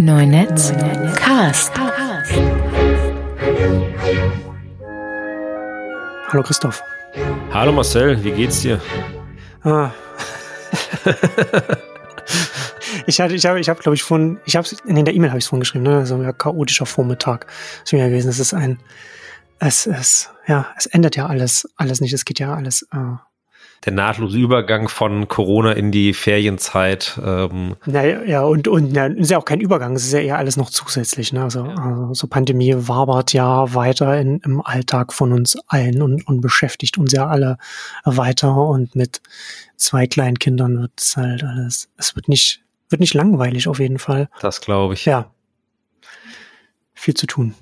Neunetz Cast. Hallo Christoph. Hallo Marcel, wie geht's dir? Ah. ich hatte, ich habe, ich habe, glaube ich, von, ich habe in der E-Mail habe ich es vorhin geschrieben, ne? So ein chaotischer Vormittag ist mir gewesen. Es ist ein, es ist, ja, es ändert ja alles, alles nicht. Es geht ja alles äh, der nahtlose Übergang von Corona in die Ferienzeit. Ähm. Naja, ja, und, und ja, ist ja auch kein Übergang, es ist ja eher alles noch zusätzlich. Ne? Also, ja. also so Pandemie wabert ja weiter in, im Alltag von uns allen und, und beschäftigt uns ja alle weiter. Und mit zwei kleinen Kindern wird es halt alles, es wird nicht, wird nicht langweilig auf jeden Fall. Das glaube ich. Ja. Viel zu tun.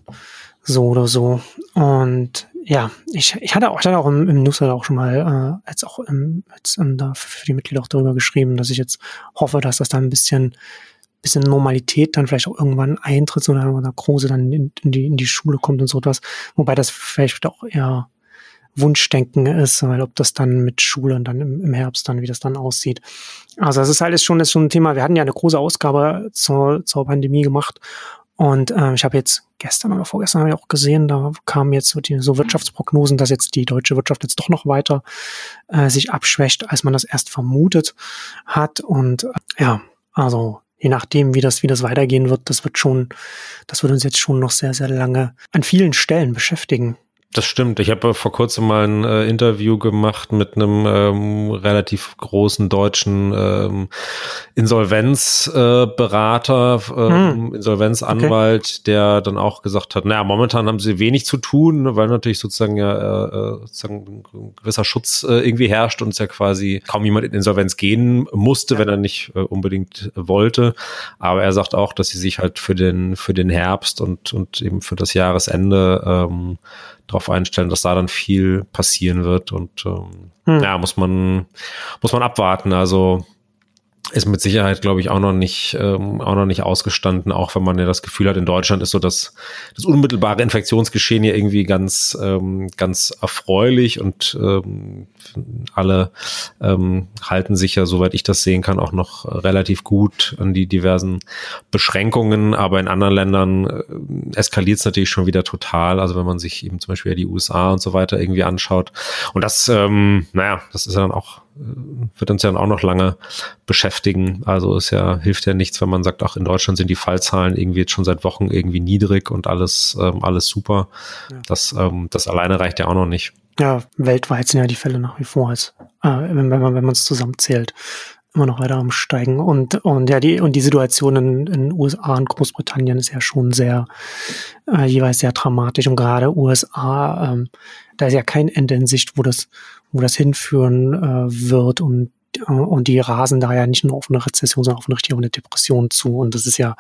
So oder so. Und ja, ich, ich hatte auch, ich hatte auch im, im Newsletter auch schon mal äh, jetzt auch im, jetzt, um, da für die Mitglieder auch darüber geschrieben, dass ich jetzt hoffe, dass das dann ein bisschen bisschen Normalität dann vielleicht auch irgendwann eintritt, so wenn der Große dann in, in, die, in die Schule kommt und so etwas. Wobei das vielleicht auch eher Wunschdenken ist, weil ob das dann mit Schule und dann im, im Herbst dann, wie das dann aussieht. Also das ist halt schon, ist schon ein Thema. Wir hatten ja eine große Ausgabe zur, zur Pandemie gemacht und äh, ich habe jetzt gestern oder vorgestern habe ich auch gesehen, da kamen jetzt so, die, so Wirtschaftsprognosen, dass jetzt die deutsche Wirtschaft jetzt doch noch weiter äh, sich abschwächt, als man das erst vermutet hat. Und äh, ja, also je nachdem, wie das, wie das weitergehen wird, das wird schon, das wird uns jetzt schon noch sehr, sehr lange an vielen Stellen beschäftigen. Das stimmt. Ich habe vor kurzem mal ein äh, Interview gemacht mit einem ähm, relativ großen deutschen ähm, Insolvenzberater, äh, ähm, hm. Insolvenzanwalt, okay. der dann auch gesagt hat, naja, momentan haben sie wenig zu tun, weil natürlich sozusagen ja äh, äh, sozusagen ein gewisser Schutz äh, irgendwie herrscht und es ja quasi kaum jemand in Insolvenz gehen musste, ja. wenn er nicht äh, unbedingt wollte. Aber er sagt auch, dass sie sich halt für den für den Herbst und und eben für das Jahresende ähm, darauf einstellen, dass da dann viel passieren wird und ähm, hm. ja, muss man, muss man abwarten. Also ist mit Sicherheit, glaube ich, auch noch nicht, ähm, auch noch nicht ausgestanden, auch wenn man ja das Gefühl hat, in Deutschland ist so das, das unmittelbare Infektionsgeschehen ja irgendwie ganz, ähm, ganz erfreulich und ähm, alle ähm, halten sich ja, soweit ich das sehen kann, auch noch relativ gut an die diversen Beschränkungen, aber in anderen Ländern äh, eskaliert es natürlich schon wieder total. Also wenn man sich eben zum Beispiel die USA und so weiter irgendwie anschaut. Und das, ähm, naja, das ist ja dann auch wird uns ja auch noch lange beschäftigen. Also es ja, hilft ja nichts, wenn man sagt, ach, in Deutschland sind die Fallzahlen irgendwie jetzt schon seit Wochen irgendwie niedrig und alles, ähm, alles super. Ja. Das, ähm, das alleine reicht ja auch noch nicht. Ja, weltweit sind ja die Fälle nach wie vor, als, äh, wenn, wenn man wenn man es zusammenzählt, immer noch weiter am Steigen. Und, und ja, die, und die Situation in, in USA und Großbritannien ist ja schon sehr, äh, jeweils sehr dramatisch. Und gerade USA, ähm, da ist ja kein Ende in Sicht, wo das, wo das hinführen äh, wird und äh, und die rasen da ja nicht nur auf eine Rezession, sondern auf eine richtige eine Depression zu. Und das ist ja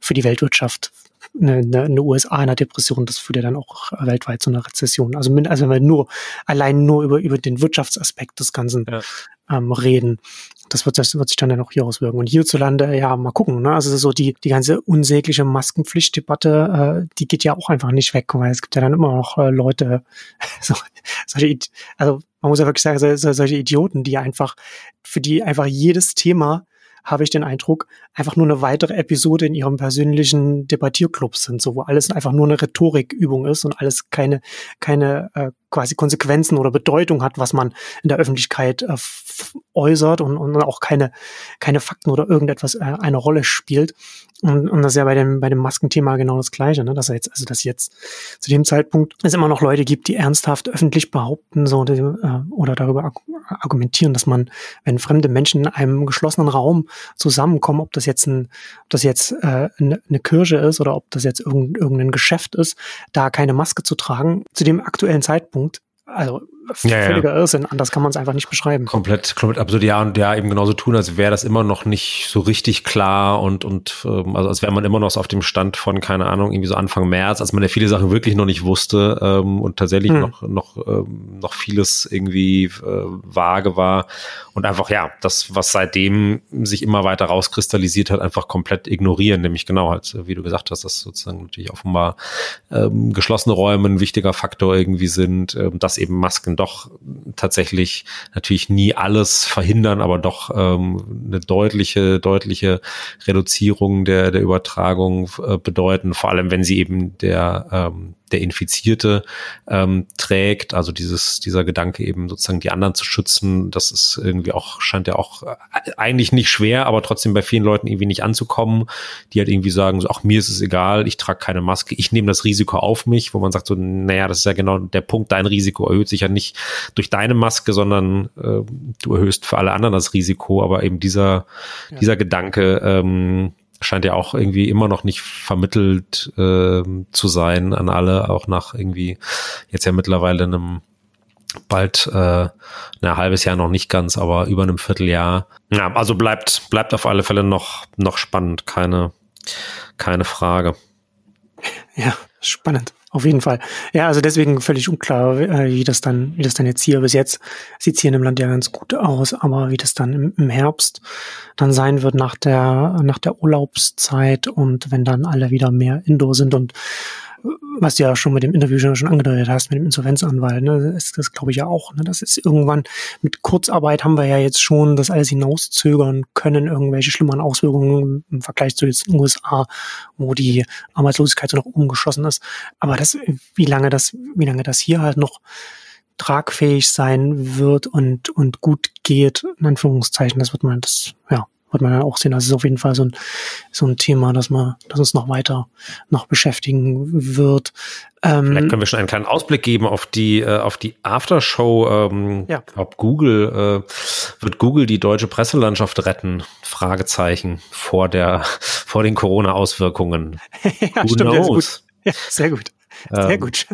für die Weltwirtschaft eine, eine, eine USA in einer Depression, das führt ja dann auch weltweit zu einer Rezession. Also, also wenn wir nur allein nur über, über den Wirtschaftsaspekt des Ganzen ja. ähm, reden, das wird, das wird sich dann ja noch hier auswirken. Und hierzulande, ja, mal gucken. Ne? Also so die, die ganze unsägliche Maskenpflichtdebatte, äh, die geht ja auch einfach nicht weg, weil es gibt ja dann immer noch äh, Leute, so, solche, also man muss ja wirklich sagen, so, solche Idioten, die einfach, für die einfach jedes Thema habe ich den Eindruck, einfach nur eine weitere Episode in ihrem persönlichen Debattierclub sind, so wo alles einfach nur eine Rhetorikübung ist und alles keine, keine äh, quasi Konsequenzen oder Bedeutung hat, was man in der Öffentlichkeit äh, äußert und, und auch keine, keine Fakten oder irgendetwas äh, eine Rolle spielt. Und, und das ist ja bei dem, bei dem Maskenthema genau das Gleiche, ne? dass er jetzt, also dass jetzt zu dem Zeitpunkt es immer noch Leute gibt, die ernsthaft öffentlich behaupten so, die, äh, oder darüber argumentieren, dass man, wenn fremde Menschen in einem geschlossenen Raum zusammenkommen, ob das jetzt ein, ob das jetzt äh, eine, Kirche ist oder ob das jetzt irgendein, irgendein Geschäft ist, da keine Maske zu tragen, zu dem aktuellen Zeitpunkt also völliger ja, ja. Irrsinn, anders kann man es einfach nicht beschreiben. Komplett, komplett absurd, ja, und ja, eben genauso tun, als wäre das immer noch nicht so richtig klar und, und ähm, also als wäre man immer noch so auf dem Stand von, keine Ahnung, irgendwie so Anfang März, als man ja viele Sachen wirklich noch nicht wusste ähm, und tatsächlich hm. noch, noch, ähm, noch vieles irgendwie äh, vage war und einfach, ja, das, was seitdem sich immer weiter rauskristallisiert hat, einfach komplett ignorieren, nämlich genau halt, wie du gesagt hast, dass sozusagen natürlich offenbar ähm, geschlossene Räume ein wichtiger Faktor irgendwie sind, ähm, dass eben Masken doch tatsächlich natürlich nie alles verhindern, aber doch ähm, eine deutliche, deutliche Reduzierung der, der Übertragung äh, bedeuten, vor allem wenn sie eben der ähm, der Infizierte ähm, trägt. Also dieses, dieser Gedanke eben sozusagen die anderen zu schützen, das ist irgendwie auch, scheint ja auch äh, eigentlich nicht schwer, aber trotzdem bei vielen Leuten irgendwie nicht anzukommen, die halt irgendwie sagen, so, ach, mir ist es egal, ich trage keine Maske, ich nehme das Risiko auf mich, wo man sagt so, naja, das ist ja genau der Punkt, dein Risiko erhöht sich ja nicht durch deine Maske, sondern äh, du erhöhst für alle anderen das Risiko, aber eben dieser, ja. dieser Gedanke, ähm, scheint ja auch irgendwie immer noch nicht vermittelt äh, zu sein an alle, auch nach irgendwie jetzt ja mittlerweile einem bald äh, ein halbes Jahr noch nicht ganz, aber über einem Vierteljahr. Ja, also bleibt bleibt auf alle Fälle noch noch spannend, keine keine Frage. Ja, spannend. Auf jeden Fall. Ja, also deswegen völlig unklar, äh, wie das dann, wie das dann jetzt hier bis jetzt sieht hier in dem Land ja ganz gut aus, aber wie das dann im, im Herbst dann sein wird nach der nach der Urlaubszeit und wenn dann alle wieder mehr Indoor sind und was du ja schon mit dem Interview schon angedeutet hast, mit dem Insolvenzanwalt, ne, ist das glaube ich ja auch. Ne, das ist irgendwann mit Kurzarbeit haben wir ja jetzt schon das alles hinauszögern können, irgendwelche schlimmeren Auswirkungen im Vergleich zu den USA, wo die Arbeitslosigkeit so noch umgeschossen ist. Aber das, wie lange das, wie lange das hier halt noch tragfähig sein wird und, und gut geht, in Anführungszeichen, das wird man, das, ja, wird man dann auch sehen. Das ist auf jeden Fall so ein, so ein Thema, das man, das uns noch weiter noch beschäftigen wird. Ähm, Vielleicht können wir schon einen kleinen Ausblick geben auf die, äh, auf die Aftershow. Ähm, ja. Ob Google, äh, wird Google die deutsche Presselandschaft retten? Fragezeichen vor der, vor den Corona-Auswirkungen. ja, Who stimmt, knows? Ja, sehr gut. Sehr ähm, gut.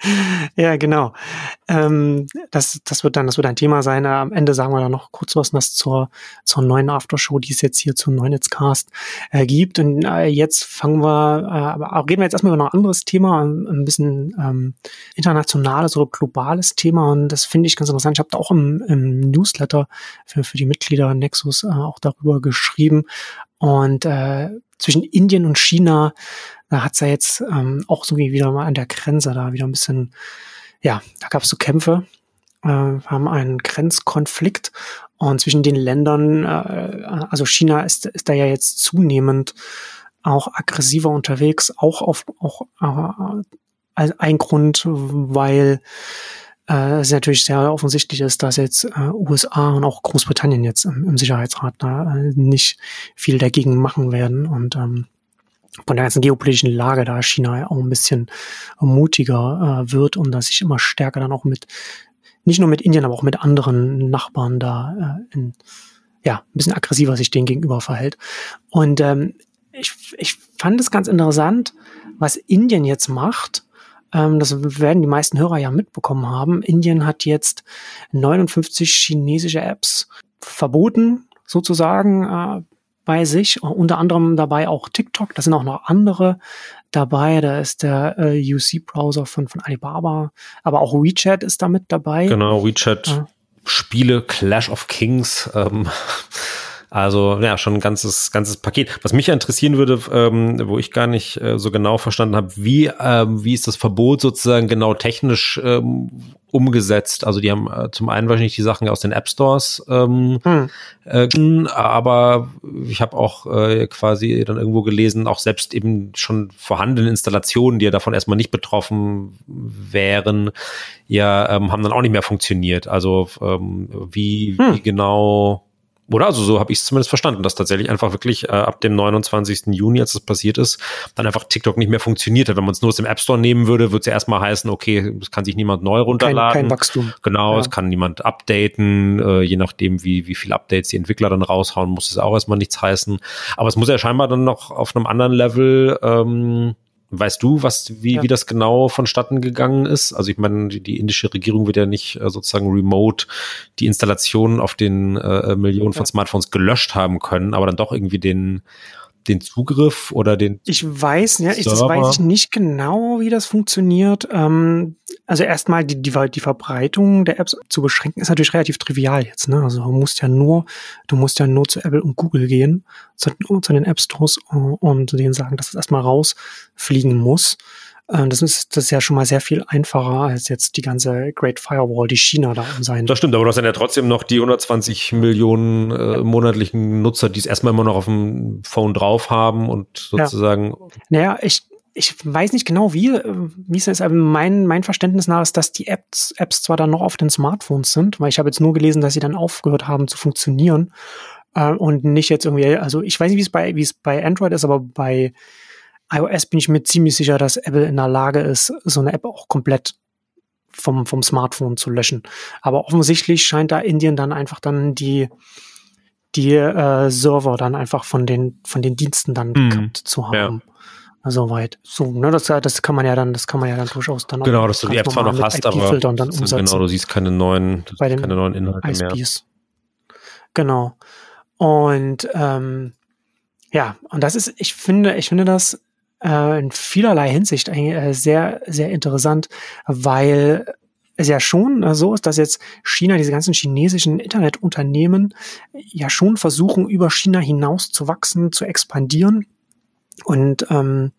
ja, genau. Ähm, das, das wird dann, das wird ein Thema sein. Am Ende sagen wir dann noch kurz was das zur, zur neuen Aftershow, die es jetzt hier zum Neunetzcast äh, gibt. Und äh, jetzt fangen wir, äh, aber reden wir jetzt erstmal über noch ein anderes Thema, ein bisschen ähm, internationales oder globales Thema. Und das finde ich ganz interessant. Ich habe da auch im, im Newsletter für, für die Mitglieder Nexus äh, auch darüber geschrieben. Und äh, zwischen Indien und China da hat's ja jetzt ähm, auch so wie wieder mal an der Grenze da wieder ein bisschen, ja, da gab es so Kämpfe, äh, haben einen Grenzkonflikt und zwischen den Ländern, äh, also China ist, ist da ja jetzt zunehmend auch aggressiver unterwegs, auch auf auch äh, als ein Grund, weil äh, es natürlich sehr offensichtlich ist, dass jetzt äh, USA und auch Großbritannien jetzt im, im Sicherheitsrat da äh, nicht viel dagegen machen werden. Und ähm, von der ganzen geopolitischen Lage da China auch ein bisschen mutiger äh, wird und dass sich immer stärker dann auch mit, nicht nur mit Indien, aber auch mit anderen Nachbarn da äh, in, ja, ein bisschen aggressiver sich denen gegenüber verhält. Und ähm, ich, ich fand es ganz interessant, was Indien jetzt macht. Ähm, das werden die meisten Hörer ja mitbekommen haben. Indien hat jetzt 59 chinesische Apps verboten, sozusagen. Äh, bei sich, unter anderem dabei auch TikTok, da sind auch noch andere dabei, da ist der äh, UC-Browser von, von Alibaba, aber auch WeChat ist damit dabei. Genau, WeChat. Ja. Spiele, Clash of Kings, ähm, also ja, schon ein ganzes, ganzes Paket. Was mich interessieren würde, ähm, wo ich gar nicht äh, so genau verstanden habe, wie, ähm, wie ist das Verbot sozusagen genau technisch ähm, umgesetzt? Also die haben äh, zum einen wahrscheinlich die Sachen aus den App Stores, ähm, hm. äh, aber ich habe auch äh, quasi dann irgendwo gelesen, auch selbst eben schon vorhandene Installationen, die ja davon erstmal nicht betroffen wären, ja, ähm, haben dann auch nicht mehr funktioniert. Also ähm, wie, hm. wie genau oder also so habe ich es zumindest verstanden, dass tatsächlich einfach wirklich äh, ab dem 29. Juni, als das passiert ist, dann einfach TikTok nicht mehr funktioniert hat. Wenn man es nur aus dem App Store nehmen würde, würde es ja erstmal heißen, okay, es kann sich niemand neu runterladen. Kein, kein Wachstum. Genau, ja. es kann niemand updaten. Äh, je nachdem, wie, wie viel Updates die Entwickler dann raushauen, muss es auch erstmal nichts heißen. Aber es muss ja scheinbar dann noch auf einem anderen Level ähm, Weißt du, was, wie, ja. wie das genau vonstatten gegangen ist? Also ich meine, die, die indische Regierung wird ja nicht äh, sozusagen remote die Installationen auf den äh, Millionen von Smartphones gelöscht haben können, aber dann doch irgendwie den den Zugriff oder den. Ich weiß, ja, ich, das weiß ich nicht genau, wie das funktioniert. Ähm, also erstmal die, die, die Verbreitung der Apps zu beschränken, ist natürlich relativ trivial jetzt. Ne? Also du musst ja nur, du musst ja nur zu Apple und Google gehen, zu, zu den App Stores und, und denen sagen, dass es erstmal rausfliegen muss. Äh, das ist, das ist ja schon mal sehr viel einfacher als jetzt die ganze Great Firewall, die China da um sein. Das stimmt, aber du hast dann ja trotzdem noch die 120 Millionen äh, monatlichen Nutzer, die es erstmal immer noch auf dem Phone drauf haben und sozusagen. Ja. Naja, ich, ich weiß nicht genau, wie, wie es ist, aber mein, mein Verständnis nach ist, dass die Apps, Apps zwar dann noch auf den Smartphones sind, weil ich habe jetzt nur gelesen, dass sie dann aufgehört haben zu funktionieren äh, und nicht jetzt irgendwie, also ich weiß nicht, wie es bei, wie es bei Android ist, aber bei iOS bin ich mir ziemlich sicher, dass Apple in der Lage ist, so eine App auch komplett vom, vom Smartphone zu löschen. Aber offensichtlich scheint da Indien dann einfach dann die, die äh, Server dann einfach von den, von den Diensten dann mhm. zu haben. Ja soweit. So, ne, das, das kann man ja dann, das kann man ja dann durchaus dann Genau, dass du die App zwar noch hast, aber dann umsetzen. genau, du siehst keine neuen, bei den keine neuen Inhalte ISPs. mehr. Genau. Und ähm, ja, und das ist, ich finde, ich finde das äh, in vielerlei Hinsicht äh, sehr, sehr interessant, weil es ja schon äh, so ist, dass jetzt China, diese ganzen chinesischen Internetunternehmen ja schon versuchen, über China hinaus zu wachsen, zu expandieren und ähm,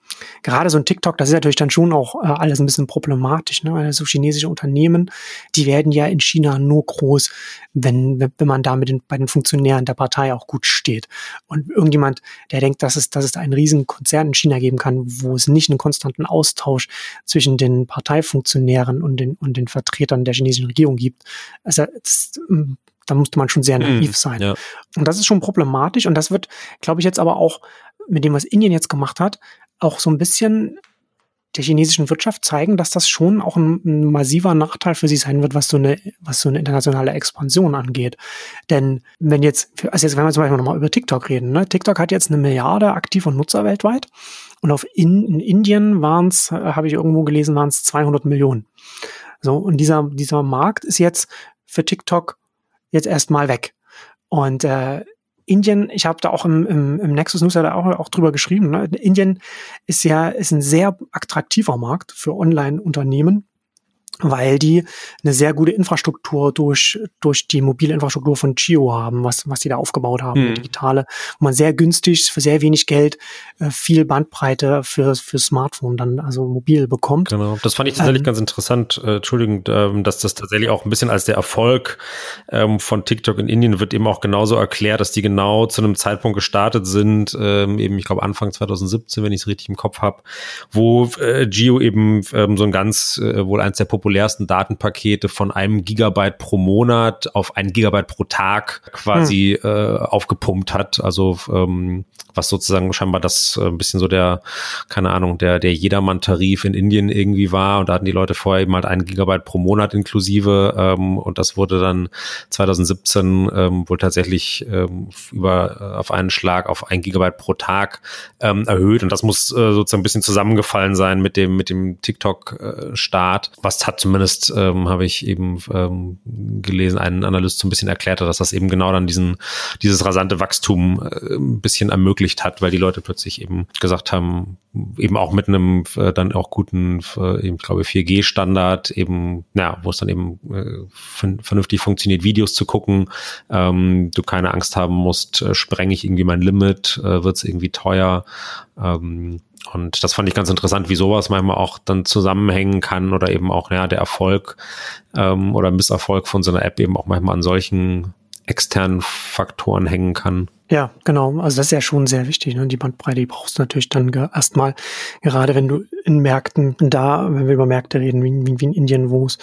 gerade so ein TikTok, das ist natürlich dann schon auch äh, alles ein bisschen problematisch. Ne? Also chinesische Unternehmen, die werden ja in China nur groß, wenn, wenn man da mit den, bei den Funktionären der Partei auch gut steht. Und irgendjemand, der denkt, dass es, dass es einen riesen Konzern in China geben kann, wo es nicht einen konstanten Austausch zwischen den Parteifunktionären und den, und den Vertretern der chinesischen Regierung gibt. Also das, ähm, da musste man schon sehr naiv sein. Ja. Und das ist schon problematisch und das wird, glaube ich, jetzt aber auch mit dem, was Indien jetzt gemacht hat, auch so ein bisschen der chinesischen Wirtschaft zeigen, dass das schon auch ein, ein, massiver Nachteil für sie sein wird, was so eine, was so eine internationale Expansion angeht. Denn wenn jetzt, also jetzt, wenn wir zum Beispiel nochmal über TikTok reden, ne? TikTok hat jetzt eine Milliarde aktiver Nutzer weltweit und auf in, in Indien waren es, äh, habe ich irgendwo gelesen, waren es 200 Millionen. So, und dieser, dieser Markt ist jetzt für TikTok jetzt erstmal weg. Und äh, Indien, ich habe da auch im, im, im Nexus News auch, auch drüber geschrieben, ne? Indien ist ja ist ein sehr attraktiver Markt für Online-Unternehmen weil die eine sehr gute Infrastruktur durch, durch die mobile Infrastruktur von Gio haben, was, was die da aufgebaut haben, mhm. digitale, wo man sehr günstig für sehr wenig Geld äh, viel Bandbreite für, für Smartphone dann also mobil bekommt. Genau, das fand ich tatsächlich ähm, ganz interessant, äh, Entschuldigung, ähm, dass das tatsächlich auch ein bisschen als der Erfolg ähm, von TikTok in Indien wird eben auch genauso erklärt, dass die genau zu einem Zeitpunkt gestartet sind, ähm, eben ich glaube Anfang 2017, wenn ich es richtig im Kopf habe, wo äh, Gio eben ähm, so ein ganz, äh, wohl eins der populärsten populärsten Datenpakete von einem Gigabyte pro Monat auf ein Gigabyte pro Tag quasi hm. äh, aufgepumpt hat. Also ähm, was sozusagen scheinbar das äh, ein bisschen so der, keine Ahnung, der, der Jedermann-Tarif in Indien irgendwie war. Und da hatten die Leute vorher eben halt ein Gigabyte pro Monat inklusive. Ähm, und das wurde dann 2017 ähm, wohl tatsächlich ähm, über äh, auf einen Schlag auf ein Gigabyte pro Tag ähm, erhöht. Und das muss äh, sozusagen ein bisschen zusammengefallen sein mit dem, mit dem TikTok-Start. Was hat zumindest, ähm, habe ich eben ähm, gelesen, einen Analyst so ein bisschen erklärt hat, dass das eben genau dann diesen, dieses rasante Wachstum äh, ein bisschen ermöglicht hat, weil die Leute plötzlich eben gesagt haben, eben auch mit einem äh, dann auch guten, äh, eben, ich glaube, 4G-Standard, eben, ja, wo es dann eben äh, vernünftig funktioniert, Videos zu gucken, ähm, du keine Angst haben musst, äh, sprenge ich irgendwie mein Limit, äh, wird es irgendwie teuer. Ähm, und das fand ich ganz interessant, wie sowas manchmal auch dann zusammenhängen kann oder eben auch ja, der Erfolg ähm, oder Misserfolg von so einer App eben auch manchmal an solchen externen Faktoren hängen kann. Ja, genau. Also das ist ja schon sehr wichtig. Ne? Die Bandbreite, die brauchst du natürlich dann erstmal, gerade wenn du in Märkten da, wenn wir über Märkte reden, wie, wie, wie in Indien, wo es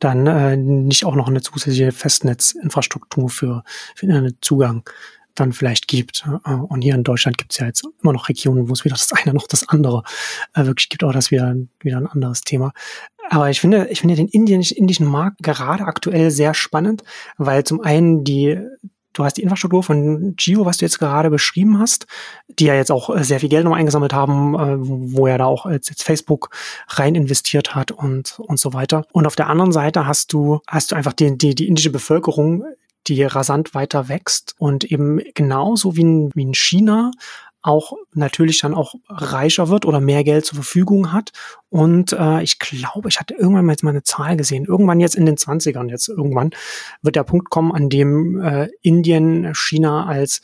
dann äh, nicht auch noch eine zusätzliche Festnetzinfrastruktur für, für Internetzugang dann vielleicht gibt. Äh, und hier in Deutschland gibt es ja jetzt immer noch Regionen, wo es weder das eine noch das andere äh, wirklich gibt, aber das wieder, wieder ein anderes Thema. Aber ich finde, ich finde den indischen Markt gerade aktuell sehr spannend, weil zum einen die Du hast die Infrastruktur von Gio, was du jetzt gerade beschrieben hast, die ja jetzt auch äh, sehr viel Geld noch eingesammelt haben, wo er da auch jetzt Facebook rein investiert hat und, und so weiter. Und auf der anderen Seite hast du, hast du einfach die, die, die indische Bevölkerung, die rasant weiter wächst und eben genauso wie in, wie in China auch natürlich dann auch reicher wird oder mehr Geld zur Verfügung hat. Und äh, ich glaube, ich hatte irgendwann mal jetzt mal eine Zahl gesehen. Irgendwann jetzt in den 20ern, jetzt irgendwann wird der Punkt kommen, an dem äh, Indien China als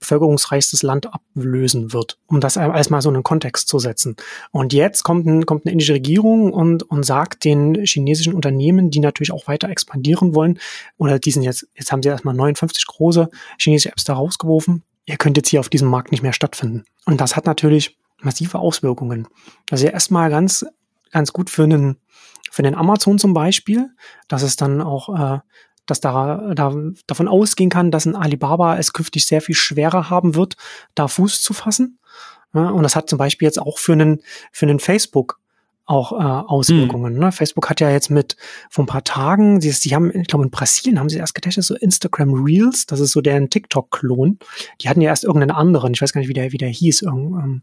bevölkerungsreichstes Land ablösen wird, um das alles mal so in einen Kontext zu setzen. Und jetzt kommt, ein, kommt eine indische Regierung und, und sagt den chinesischen Unternehmen, die natürlich auch weiter expandieren wollen, oder die sind jetzt, jetzt haben sie erstmal 59 große chinesische Apps da rausgeworfen, ihr könnt jetzt hier auf diesem Markt nicht mehr stattfinden. Und das hat natürlich massive Auswirkungen. Also ja erstmal ganz, ganz gut für einen, für den Amazon zum Beispiel, dass es dann auch, äh, dass da, da davon ausgehen kann, dass ein Alibaba es künftig sehr viel schwerer haben wird, da Fuß zu fassen. Ja, und das hat zum Beispiel jetzt auch für einen, für einen Facebook auch äh, Auswirkungen. Mhm. Ne? Facebook hat ja jetzt mit vor ein paar Tagen, die, die haben, ich glaube in Brasilien haben sie erst getestet, so Instagram Reels, das ist so deren TikTok-Klon. Die hatten ja erst irgendeinen anderen, ich weiß gar nicht, wie der, wie der hieß. Irgend, ähm,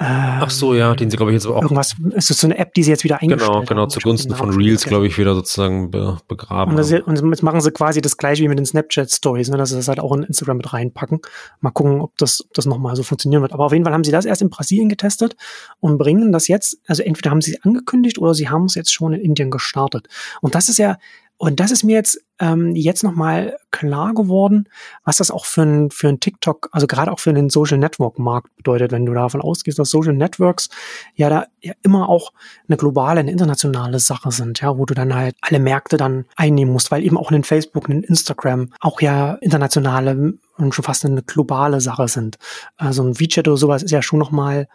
Ach so, ja, den sie, glaube ich, jetzt auch. Irgendwas, ist so eine App, die sie jetzt wieder eingestellt Genau, genau, zugunsten von Reels, glaube ich, wieder sozusagen be begraben. Und, das, und, jetzt machen sie quasi das gleiche wie mit den Snapchat-Stories, ne, dass sie das halt auch in Instagram mit reinpacken. Mal gucken, ob das, ob das nochmal so funktionieren wird. Aber auf jeden Fall haben sie das erst in Brasilien getestet und bringen das jetzt, also entweder haben sie es angekündigt oder sie haben es jetzt schon in Indien gestartet. Und das ist ja, und das ist mir jetzt ähm, jetzt nochmal klar geworden, was das auch für ein, für ein TikTok, also gerade auch für den Social Network Markt bedeutet, wenn du davon ausgehst, dass Social Networks ja da ja immer auch eine globale, eine internationale Sache sind, ja, wo du dann halt alle Märkte dann einnehmen musst, weil eben auch ein Facebook, ein Instagram auch ja internationale und schon fast eine globale Sache sind. Also ein WeChat oder sowas ist ja schon nochmal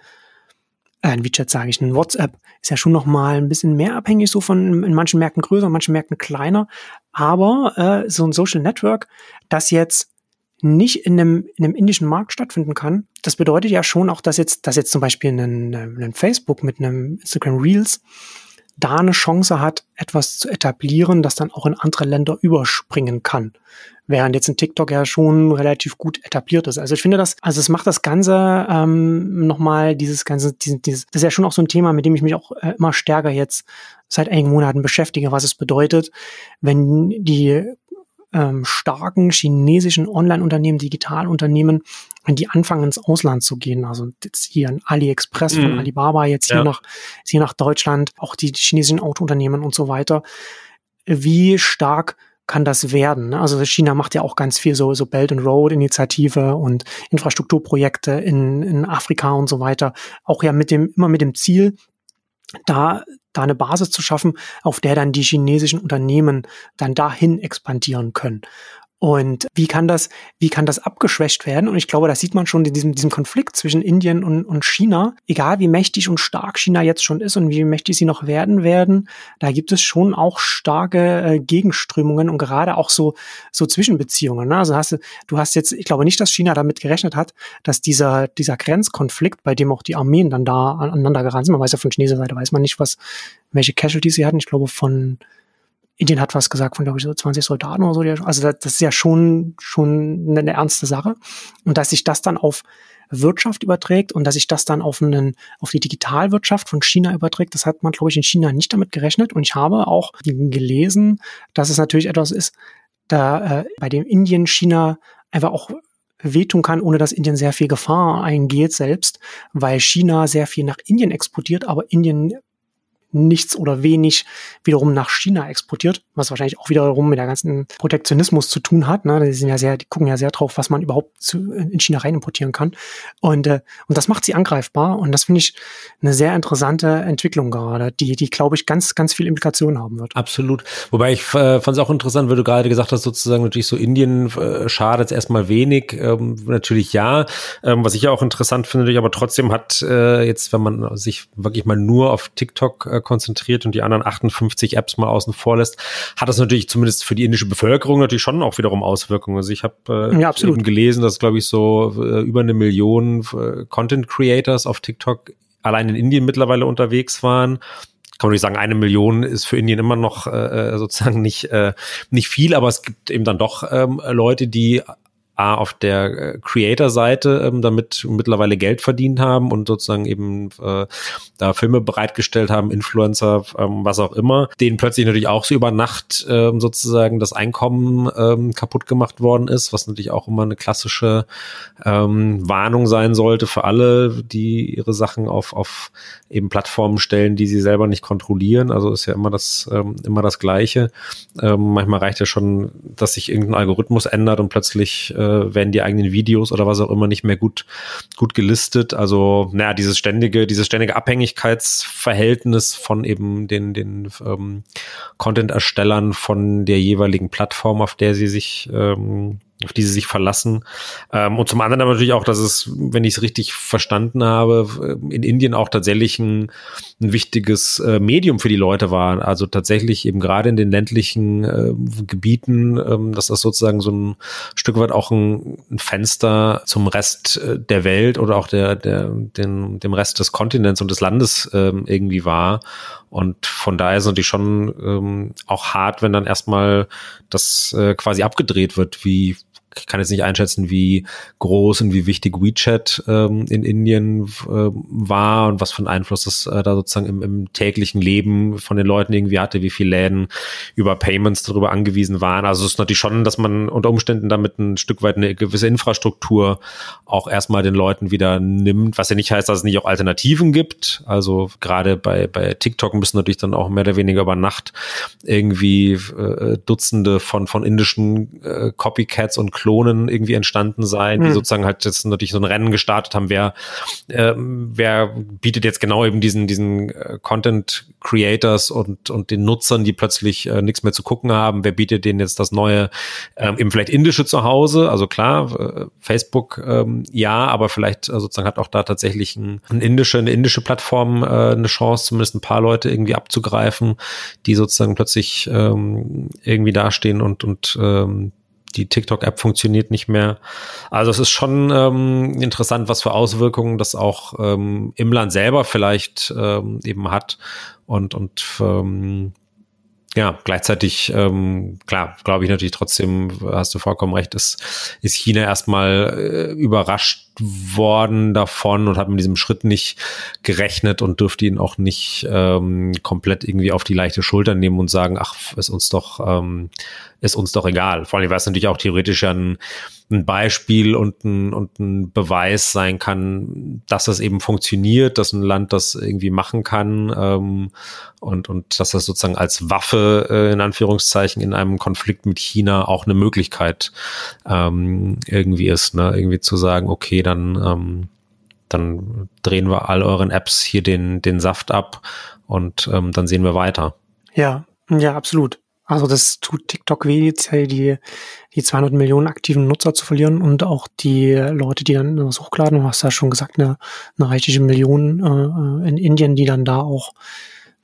ein WeChat sage ich, ein WhatsApp ist ja schon noch mal ein bisschen mehr abhängig, so von in manchen Märkten größer, in manchen Märkten kleiner. Aber äh, so ein Social Network, das jetzt nicht in einem, in einem indischen Markt stattfinden kann, das bedeutet ja schon auch, dass jetzt, dass jetzt zum Beispiel ein, ein Facebook mit einem Instagram Reels da eine Chance hat, etwas zu etablieren, das dann auch in andere Länder überspringen kann während jetzt ein TikTok ja schon relativ gut etabliert ist. Also ich finde das, also es macht das Ganze ähm, nochmal dieses ganze, dieses, dieses, das ist ja schon auch so ein Thema, mit dem ich mich auch äh, immer stärker jetzt seit einigen Monaten beschäftige, was es bedeutet, wenn die ähm, starken chinesischen Online-Unternehmen, Digitalunternehmen, wenn die anfangen ins Ausland zu gehen, also jetzt hier ein AliExpress mhm. von Alibaba, jetzt hier ja. nach, hier nach Deutschland, auch die chinesischen Autounternehmen und so weiter, wie stark kann das werden. Ne? Also China macht ja auch ganz viel so, so Belt and Road Initiative und Infrastrukturprojekte in, in Afrika und so weiter. Auch ja mit dem, immer mit dem Ziel, da, da eine Basis zu schaffen, auf der dann die chinesischen Unternehmen dann dahin expandieren können. Und wie kann das, wie kann das abgeschwächt werden? Und ich glaube, das sieht man schon in diesem, diesem Konflikt zwischen Indien und, und China. Egal wie mächtig und stark China jetzt schon ist und wie mächtig sie noch werden werden, da gibt es schon auch starke äh, Gegenströmungen und gerade auch so, so Zwischenbeziehungen. Ne? Also hast du, du hast jetzt, ich glaube nicht, dass China damit gerechnet hat, dass dieser, dieser Grenzkonflikt, bei dem auch die Armeen dann da aneinander geraten sind, man weiß ja von chinesischer Seite, weiß man nicht, was, welche Casualties sie hatten. Ich glaube von, Indien hat was gesagt von, glaube ich, so 20 Soldaten oder so. Also das, ist ja schon, schon eine, ernste Sache. Und dass sich das dann auf Wirtschaft überträgt und dass sich das dann auf, einen, auf die Digitalwirtschaft von China überträgt, das hat man, glaube ich, in China nicht damit gerechnet. Und ich habe auch gelesen, dass es natürlich etwas ist, da äh, bei dem Indien China einfach auch wehtun kann, ohne dass Indien sehr viel Gefahr eingeht selbst, weil China sehr viel nach Indien exportiert, aber Indien nichts oder wenig wiederum nach China exportiert, was wahrscheinlich auch wiederum mit der ganzen Protektionismus zu tun hat. Ne? Die sind ja sehr, die gucken ja sehr drauf, was man überhaupt zu, in China rein importieren kann. Und, äh, und das macht sie angreifbar. Und das finde ich eine sehr interessante Entwicklung gerade, die, die glaube ich, ganz, ganz viel Implikationen haben wird. Absolut. Wobei ich äh, fand es auch interessant, weil du gerade gesagt hast, sozusagen natürlich so Indien äh, schadet erstmal wenig. Ähm, natürlich ja. Ähm, was ich ja auch interessant finde, aber trotzdem hat äh, jetzt, wenn man sich wirklich mal nur auf TikTok äh, konzentriert und die anderen 58 Apps mal außen vor lässt, hat das natürlich zumindest für die indische Bevölkerung natürlich schon auch wiederum Auswirkungen. Also ich habe äh, ja, eben gelesen, dass glaube ich so äh, über eine Million äh, Content Creators auf TikTok allein in Indien mittlerweile unterwegs waren kann man nicht sagen, eine Million ist für Indien immer noch äh, äh sozusagen nicht, äh, nicht viel, aber es gibt eben dann doch ähm, Leute, die A, auf der äh, Creator-Seite ähm, damit mittlerweile Geld verdient haben und sozusagen eben äh, da Filme bereitgestellt haben, Influencer, ähm, was auch immer, denen plötzlich natürlich auch so über Nacht ähm, sozusagen das Einkommen ähm, kaputt gemacht worden ist, was natürlich auch immer eine klassische ähm, Warnung sein sollte für alle, die ihre Sachen auf, auf eben Plattformen stellen, die sie selber nicht kontrollieren. Also ist ja immer das, ähm, immer das Gleiche. Ähm, manchmal reicht ja schon, dass sich irgendein Algorithmus ändert und plötzlich äh, äh, werden die eigenen Videos oder was auch immer nicht mehr gut, gut gelistet. Also, naja, dieses ständige, dieses ständige Abhängigkeitsverhältnis von eben den, den ähm, Content-Erstellern von der jeweiligen Plattform, auf der sie sich ähm, auf die sie sich verlassen. Ähm, und zum anderen aber natürlich auch, dass es, wenn ich es richtig verstanden habe, in Indien auch tatsächlich ein, ein wichtiges äh, Medium für die Leute war. Also tatsächlich eben gerade in den ländlichen äh, Gebieten, ähm, dass das sozusagen so ein Stück weit auch ein, ein Fenster zum Rest äh, der Welt oder auch der, der, den, dem Rest des Kontinents und des Landes ähm, irgendwie war. Und von daher sind die schon ähm, auch hart, wenn dann erstmal das äh, quasi abgedreht wird, wie ich kann jetzt nicht einschätzen, wie groß und wie wichtig WeChat ähm, in Indien äh, war und was für einen Einfluss das äh, da sozusagen im, im täglichen Leben von den Leuten irgendwie hatte, wie viele Läden über Payments darüber angewiesen waren. Also es ist natürlich schon, dass man unter Umständen damit ein Stück weit eine gewisse Infrastruktur auch erstmal den Leuten wieder nimmt, was ja nicht heißt, dass es nicht auch Alternativen gibt. Also gerade bei, bei TikTok müssen natürlich dann auch mehr oder weniger über Nacht irgendwie äh, Dutzende von, von indischen äh, Copycats und Klonen irgendwie entstanden sein, die hm. sozusagen halt jetzt natürlich so ein Rennen gestartet haben, wer, äh, wer bietet jetzt genau eben diesen, diesen äh, Content Creators und, und den Nutzern, die plötzlich äh, nichts mehr zu gucken haben, wer bietet denen jetzt das neue, äh, eben vielleicht indische Zuhause, also klar, äh, Facebook ähm, ja, aber vielleicht äh, sozusagen hat auch da tatsächlich ein, ein indische, eine indische Plattform äh, eine Chance, zumindest ein paar Leute irgendwie abzugreifen, die sozusagen plötzlich ähm, irgendwie dastehen und, und ähm, die TikTok-App funktioniert nicht mehr. Also es ist schon ähm, interessant, was für Auswirkungen das auch ähm, im Land selber vielleicht ähm, eben hat. Und, und ähm, ja, gleichzeitig, ähm, klar, glaube ich natürlich trotzdem, hast du vollkommen recht, ist, ist China erstmal äh, überrascht worden davon und hat mit diesem Schritt nicht gerechnet und dürfte ihn auch nicht ähm, komplett irgendwie auf die leichte Schulter nehmen und sagen, ach, ist uns doch, ähm, ist uns doch egal. Vor allem, weil es natürlich auch theoretisch ein, ein Beispiel und ein, und ein Beweis sein kann, dass das eben funktioniert, dass ein Land das irgendwie machen kann ähm, und, und dass das sozusagen als Waffe äh, in Anführungszeichen in einem Konflikt mit China auch eine Möglichkeit ähm, irgendwie ist, ne? irgendwie zu sagen, okay, dann, ähm, dann drehen wir all euren Apps hier den, den Saft ab und ähm, dann sehen wir weiter. Ja, ja, absolut. Also das tut TikTok weh, jetzt die, die 200 Millionen aktiven Nutzer zu verlieren und auch die Leute, die dann was hochladen, du hast ja schon gesagt, eine, eine reichliche Million äh, in Indien, die dann da auch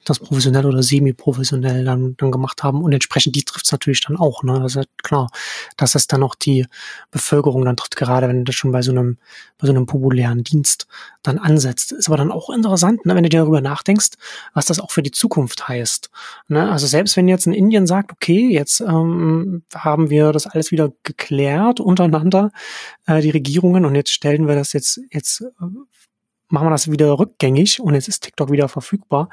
das professionell oder semi-professionell dann, dann gemacht haben. Und entsprechend die trifft es natürlich dann auch. Ne? Halt klar, dass es dann auch die Bevölkerung dann trifft, gerade wenn das schon bei so einem, bei so einem populären Dienst dann ansetzt. Ist aber dann auch interessant, ne? wenn du dir darüber nachdenkst, was das auch für die Zukunft heißt. Ne? Also selbst wenn jetzt in Indien sagt, okay, jetzt ähm, haben wir das alles wieder geklärt untereinander, äh, die Regierungen, und jetzt stellen wir das jetzt, jetzt machen wir das wieder rückgängig und jetzt ist TikTok wieder verfügbar,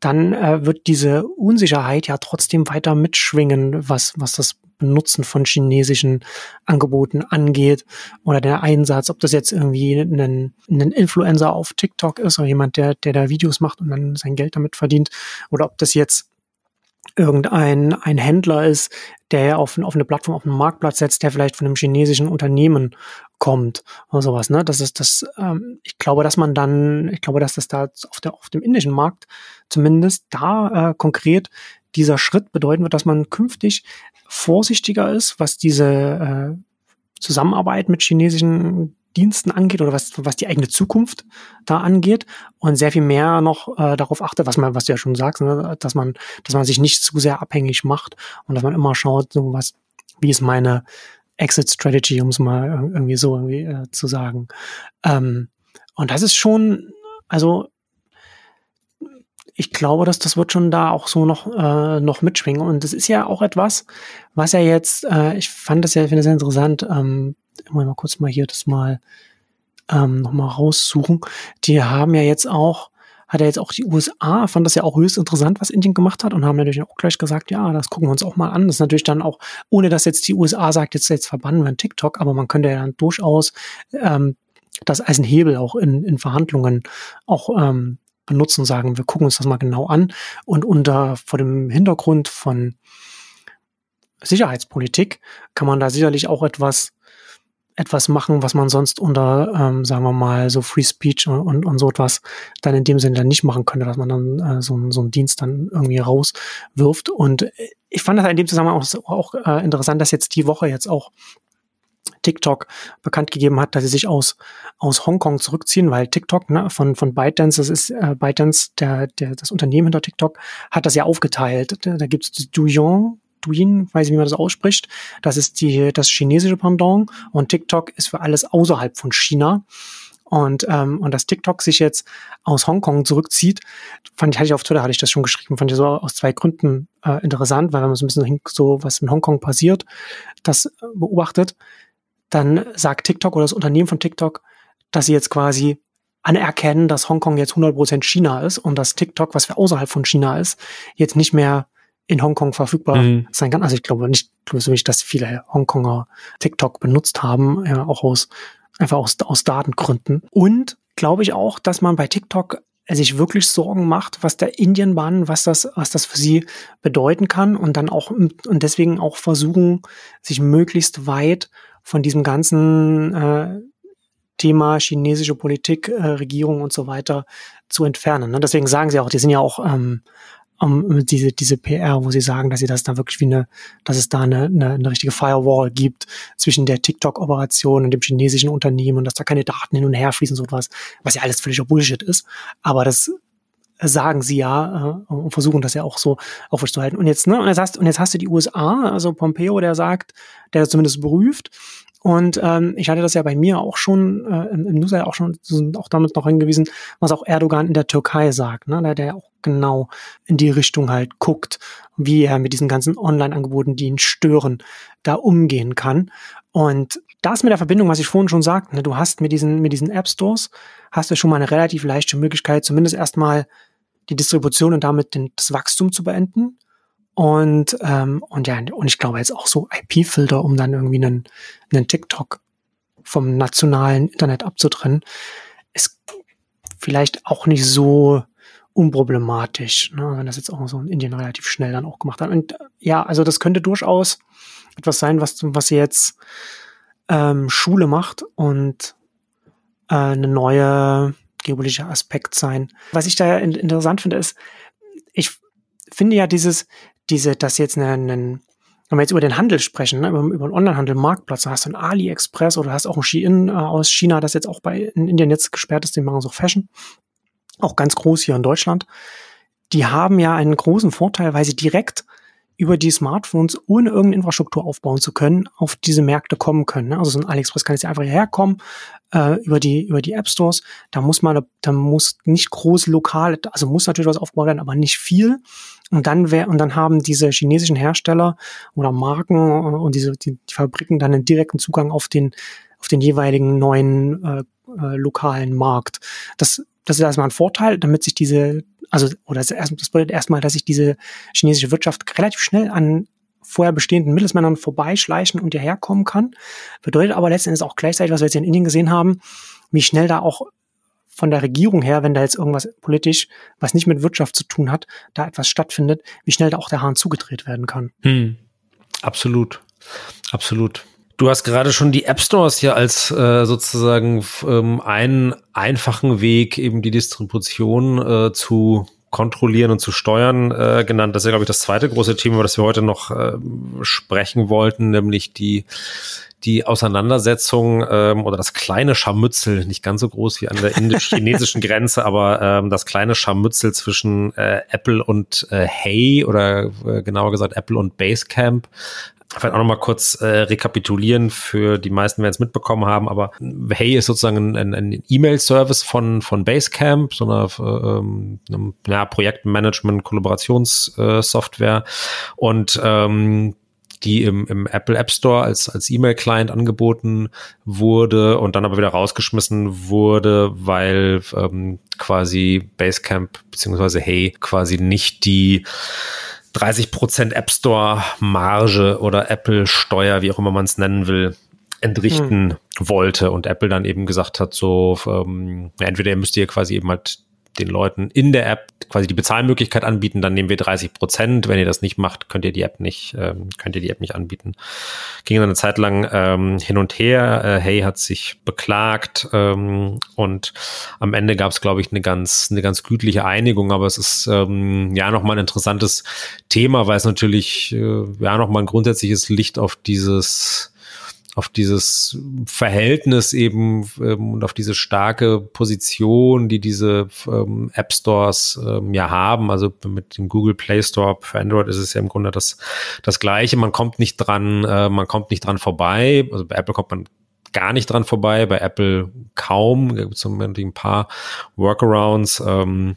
dann äh, wird diese Unsicherheit ja trotzdem weiter mitschwingen, was, was das Benutzen von chinesischen Angeboten angeht oder der Einsatz, ob das jetzt irgendwie ein, ein Influencer auf TikTok ist oder jemand, der, der da Videos macht und dann sein Geld damit verdient oder ob das jetzt irgendein ein Händler ist, der auf, auf eine Plattform, auf einen Marktplatz setzt, der vielleicht von einem chinesischen Unternehmen kommt oder sowas. Ne? Das ist das, ähm, ich glaube, dass man dann, ich glaube, dass das da auf, der, auf dem indischen Markt zumindest da äh, konkret dieser Schritt bedeuten wird, dass man künftig vorsichtiger ist, was diese äh, Zusammenarbeit mit chinesischen Diensten angeht oder was, was die eigene Zukunft da angeht und sehr viel mehr noch äh, darauf achtet, was man, was du ja schon sagst, ne, dass man, dass man sich nicht zu sehr abhängig macht und dass man immer schaut, so was, wie ist meine Exit Strategy, um es mal irgendwie so irgendwie äh, zu sagen. Ähm, und das ist schon, also ich glaube, dass das wird schon da auch so noch äh, noch mitschwingen und das ist ja auch etwas, was ja jetzt, äh, ich fand das ja, finde das sehr interessant. Ähm, muss mal kurz mal hier das mal ähm, noch mal raussuchen. Die haben ja jetzt auch hat er jetzt auch die USA, fand das ja auch höchst interessant, was Indien gemacht hat und haben natürlich auch gleich gesagt, ja, das gucken wir uns auch mal an. Das ist natürlich dann auch, ohne dass jetzt die USA sagt, jetzt, jetzt verbannen wir TikTok, aber man könnte ja dann durchaus ähm, das als Hebel auch in, in Verhandlungen auch ähm, benutzen, sagen, wir gucken uns das mal genau an und unter vor dem Hintergrund von Sicherheitspolitik kann man da sicherlich auch etwas etwas machen, was man sonst unter, ähm, sagen wir mal, so Free Speech und, und, so etwas dann in dem Sinne dann nicht machen könnte, dass man dann äh, so, so einen Dienst dann irgendwie rauswirft. Und ich fand das in dem Zusammenhang auch, auch äh, interessant, dass jetzt die Woche jetzt auch TikTok bekannt gegeben hat, dass sie sich aus, aus Hongkong zurückziehen, weil TikTok ne, von, von ByteDance, das ist äh, ByteDance, der, der, das Unternehmen hinter TikTok, hat das ja aufgeteilt. Da, da gibt es Douyin, Douyin, weiß ich, wie man das ausspricht. Das ist die, das chinesische Pendant und TikTok ist für alles außerhalb von China. Und, ähm, und dass TikTok sich jetzt aus Hongkong zurückzieht, fand ich, hatte ich auf Twitter, hatte ich das schon geschrieben, fand ich so aus zwei Gründen äh, interessant, weil wenn man so ein bisschen so, was in Hongkong passiert, das äh, beobachtet, dann sagt TikTok oder das Unternehmen von TikTok, dass sie jetzt quasi anerkennen, dass Hongkong jetzt 100% China ist und dass TikTok, was für außerhalb von China ist, jetzt nicht mehr in Hongkong verfügbar mhm. sein kann. Also ich glaube nicht, glaube nicht, dass viele Hongkonger TikTok benutzt haben, ja, auch aus einfach aus, aus Datengründen. Und glaube ich auch, dass man bei TikTok sich wirklich Sorgen macht, was der Indienbahn, was das, was das für sie bedeuten kann und dann auch und deswegen auch versuchen, sich möglichst weit von diesem ganzen äh, Thema chinesische Politik, äh, Regierung und so weiter zu entfernen. Ne? Deswegen sagen sie auch, die sind ja auch ähm, um, diese, diese PR, wo sie sagen, dass sie das da wirklich wie eine, dass es da eine, eine, eine richtige Firewall gibt zwischen der TikTok-Operation und dem chinesischen Unternehmen und dass da keine Daten hin und her fließen, so etwas, was ja alles völliger Bullshit ist. Aber das sagen sie ja äh, und versuchen das ja auch so aufrechtzuerhalten. Und jetzt, ne, und jetzt hast, und jetzt hast du die USA, also Pompeo, der sagt, der das zumindest prüft, und ähm, ich hatte das ja bei mir auch schon äh, im, im Newsletter auch schon auch damit noch hingewiesen, was auch Erdogan in der Türkei sagt, ne? der, der auch genau in die Richtung halt guckt, wie er mit diesen ganzen Online-Angeboten, die ihn stören, da umgehen kann. Und das mit der Verbindung, was ich vorhin schon sagte, ne, du hast mit diesen, mit diesen App-Stores, hast du schon mal eine relativ leichte Möglichkeit, zumindest erstmal die Distribution und damit den, das Wachstum zu beenden. Und, ähm, und ja, und ich glaube jetzt auch so IP-Filter, um dann irgendwie einen, einen TikTok vom nationalen Internet abzutrennen, ist vielleicht auch nicht so unproblematisch, ne, wenn das jetzt auch so in Indien relativ schnell dann auch gemacht hat. Und ja, also das könnte durchaus etwas sein, was, was jetzt ähm, Schule macht und äh, eine neue geopolitische Aspekt sein. Was ich da interessant finde, ist, ich finde ja dieses, diese, dass jetzt einen, einen wenn wir jetzt über den Handel sprechen, ne, über, über einen Onlinehandel, Marktplatz, da hast du einen AliExpress oder hast auch ein Shein äh, aus China, das jetzt auch bei in Indien jetzt gesperrt ist, die machen so Fashion, auch ganz groß hier in Deutschland. Die haben ja einen großen Vorteil, weil sie direkt über die Smartphones, ohne irgendeine Infrastruktur aufbauen zu können, auf diese Märkte kommen können. Ne? Also so ein AliExpress kann jetzt einfach hierher kommen, äh, über die über die App Stores. Da muss man, da muss nicht groß lokal, also muss natürlich was aufgebaut werden, aber nicht viel. Und dann wär, und dann haben diese chinesischen Hersteller oder Marken und diese die, die Fabriken dann einen direkten Zugang auf den auf den jeweiligen neuen äh, äh, lokalen Markt. Das das ist erstmal ein Vorteil, damit sich diese, also, oder das, bedeutet erstmal, dass sich diese chinesische Wirtschaft relativ schnell an vorher bestehenden Mittelsmännern vorbeischleichen und hierher kommen kann. Bedeutet aber letztendlich auch gleichzeitig, was wir jetzt in Indien gesehen haben, wie schnell da auch von der Regierung her, wenn da jetzt irgendwas politisch, was nicht mit Wirtschaft zu tun hat, da etwas stattfindet, wie schnell da auch der Hahn zugedreht werden kann. Hm. Absolut. Absolut. Du hast gerade schon die App Stores hier als äh, sozusagen ähm, einen einfachen Weg, eben die Distribution äh, zu kontrollieren und zu steuern äh, genannt. Das ist glaube ich, das zweite große Thema, über das wir heute noch äh, sprechen wollten, nämlich die die Auseinandersetzung ähm, oder das kleine Scharmützel, nicht ganz so groß wie an der indisch-chinesischen Grenze, aber ähm, das kleine Scharmützel zwischen äh, Apple und äh, Hey oder äh, genauer gesagt Apple und Basecamp. Vielleicht auch nochmal kurz äh, rekapitulieren. Für die meisten, werden es mitbekommen haben, aber Hey ist sozusagen ein, ein E-Mail-Service von, von Basecamp, so einer ähm, ja, Projektmanagement-Kollaborationssoftware. Und ähm, die im, im Apple App Store als, als E-Mail-Client angeboten wurde und dann aber wieder rausgeschmissen wurde, weil ähm, quasi Basecamp beziehungsweise Hey quasi nicht die 30% App Store Marge oder Apple Steuer, wie auch immer man es nennen will, entrichten hm. wollte und Apple dann eben gesagt hat, so ähm, entweder ihr müsst ihr quasi eben halt den Leuten in der App quasi die Bezahlmöglichkeit anbieten, dann nehmen wir 30 Prozent. Wenn ihr das nicht macht, könnt ihr die App nicht, ähm, könnt ihr die App nicht anbieten. Ging dann eine Zeit lang ähm, hin und her. Äh, hey hat sich beklagt ähm, und am Ende gab es, glaube ich, eine ganz, eine ganz gütliche Einigung. Aber es ist ähm, ja nochmal ein interessantes Thema, weil es natürlich äh, ja nochmal ein grundsätzliches Licht auf dieses auf dieses Verhältnis eben ähm, und auf diese starke Position, die diese ähm, App Stores ähm, ja haben. Also mit dem Google Play Store für Android ist es ja im Grunde das, das Gleiche. Man kommt nicht dran, äh, man kommt nicht dran vorbei. Also bei Apple kommt man gar nicht dran vorbei, bei Apple kaum. Da gibt es ein paar Workarounds. Ähm,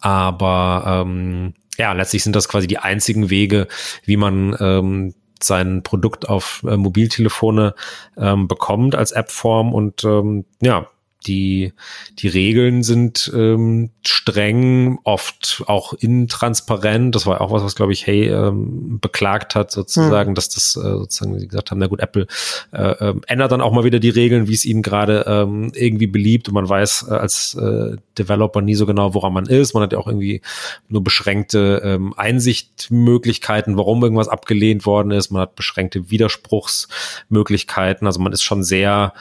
aber ähm, ja, letztlich sind das quasi die einzigen Wege, wie man ähm, sein Produkt auf äh, Mobiltelefone ähm, bekommt als Appform und ähm, ja, die, die Regeln sind ähm, streng, oft auch intransparent. Das war auch was, was glaube ich, Hey ähm, beklagt hat, sozusagen, hm. dass das äh, sozusagen, wie gesagt haben, na gut, Apple äh, äh, ändert dann auch mal wieder die Regeln, wie es ihnen gerade ähm, irgendwie beliebt und man weiß äh, als äh, Developer nie so genau, woran man ist. Man hat ja auch irgendwie nur beschränkte ähm, Einsichtmöglichkeiten, warum irgendwas abgelehnt worden ist. Man hat beschränkte Widerspruchsmöglichkeiten. Also man ist schon sehr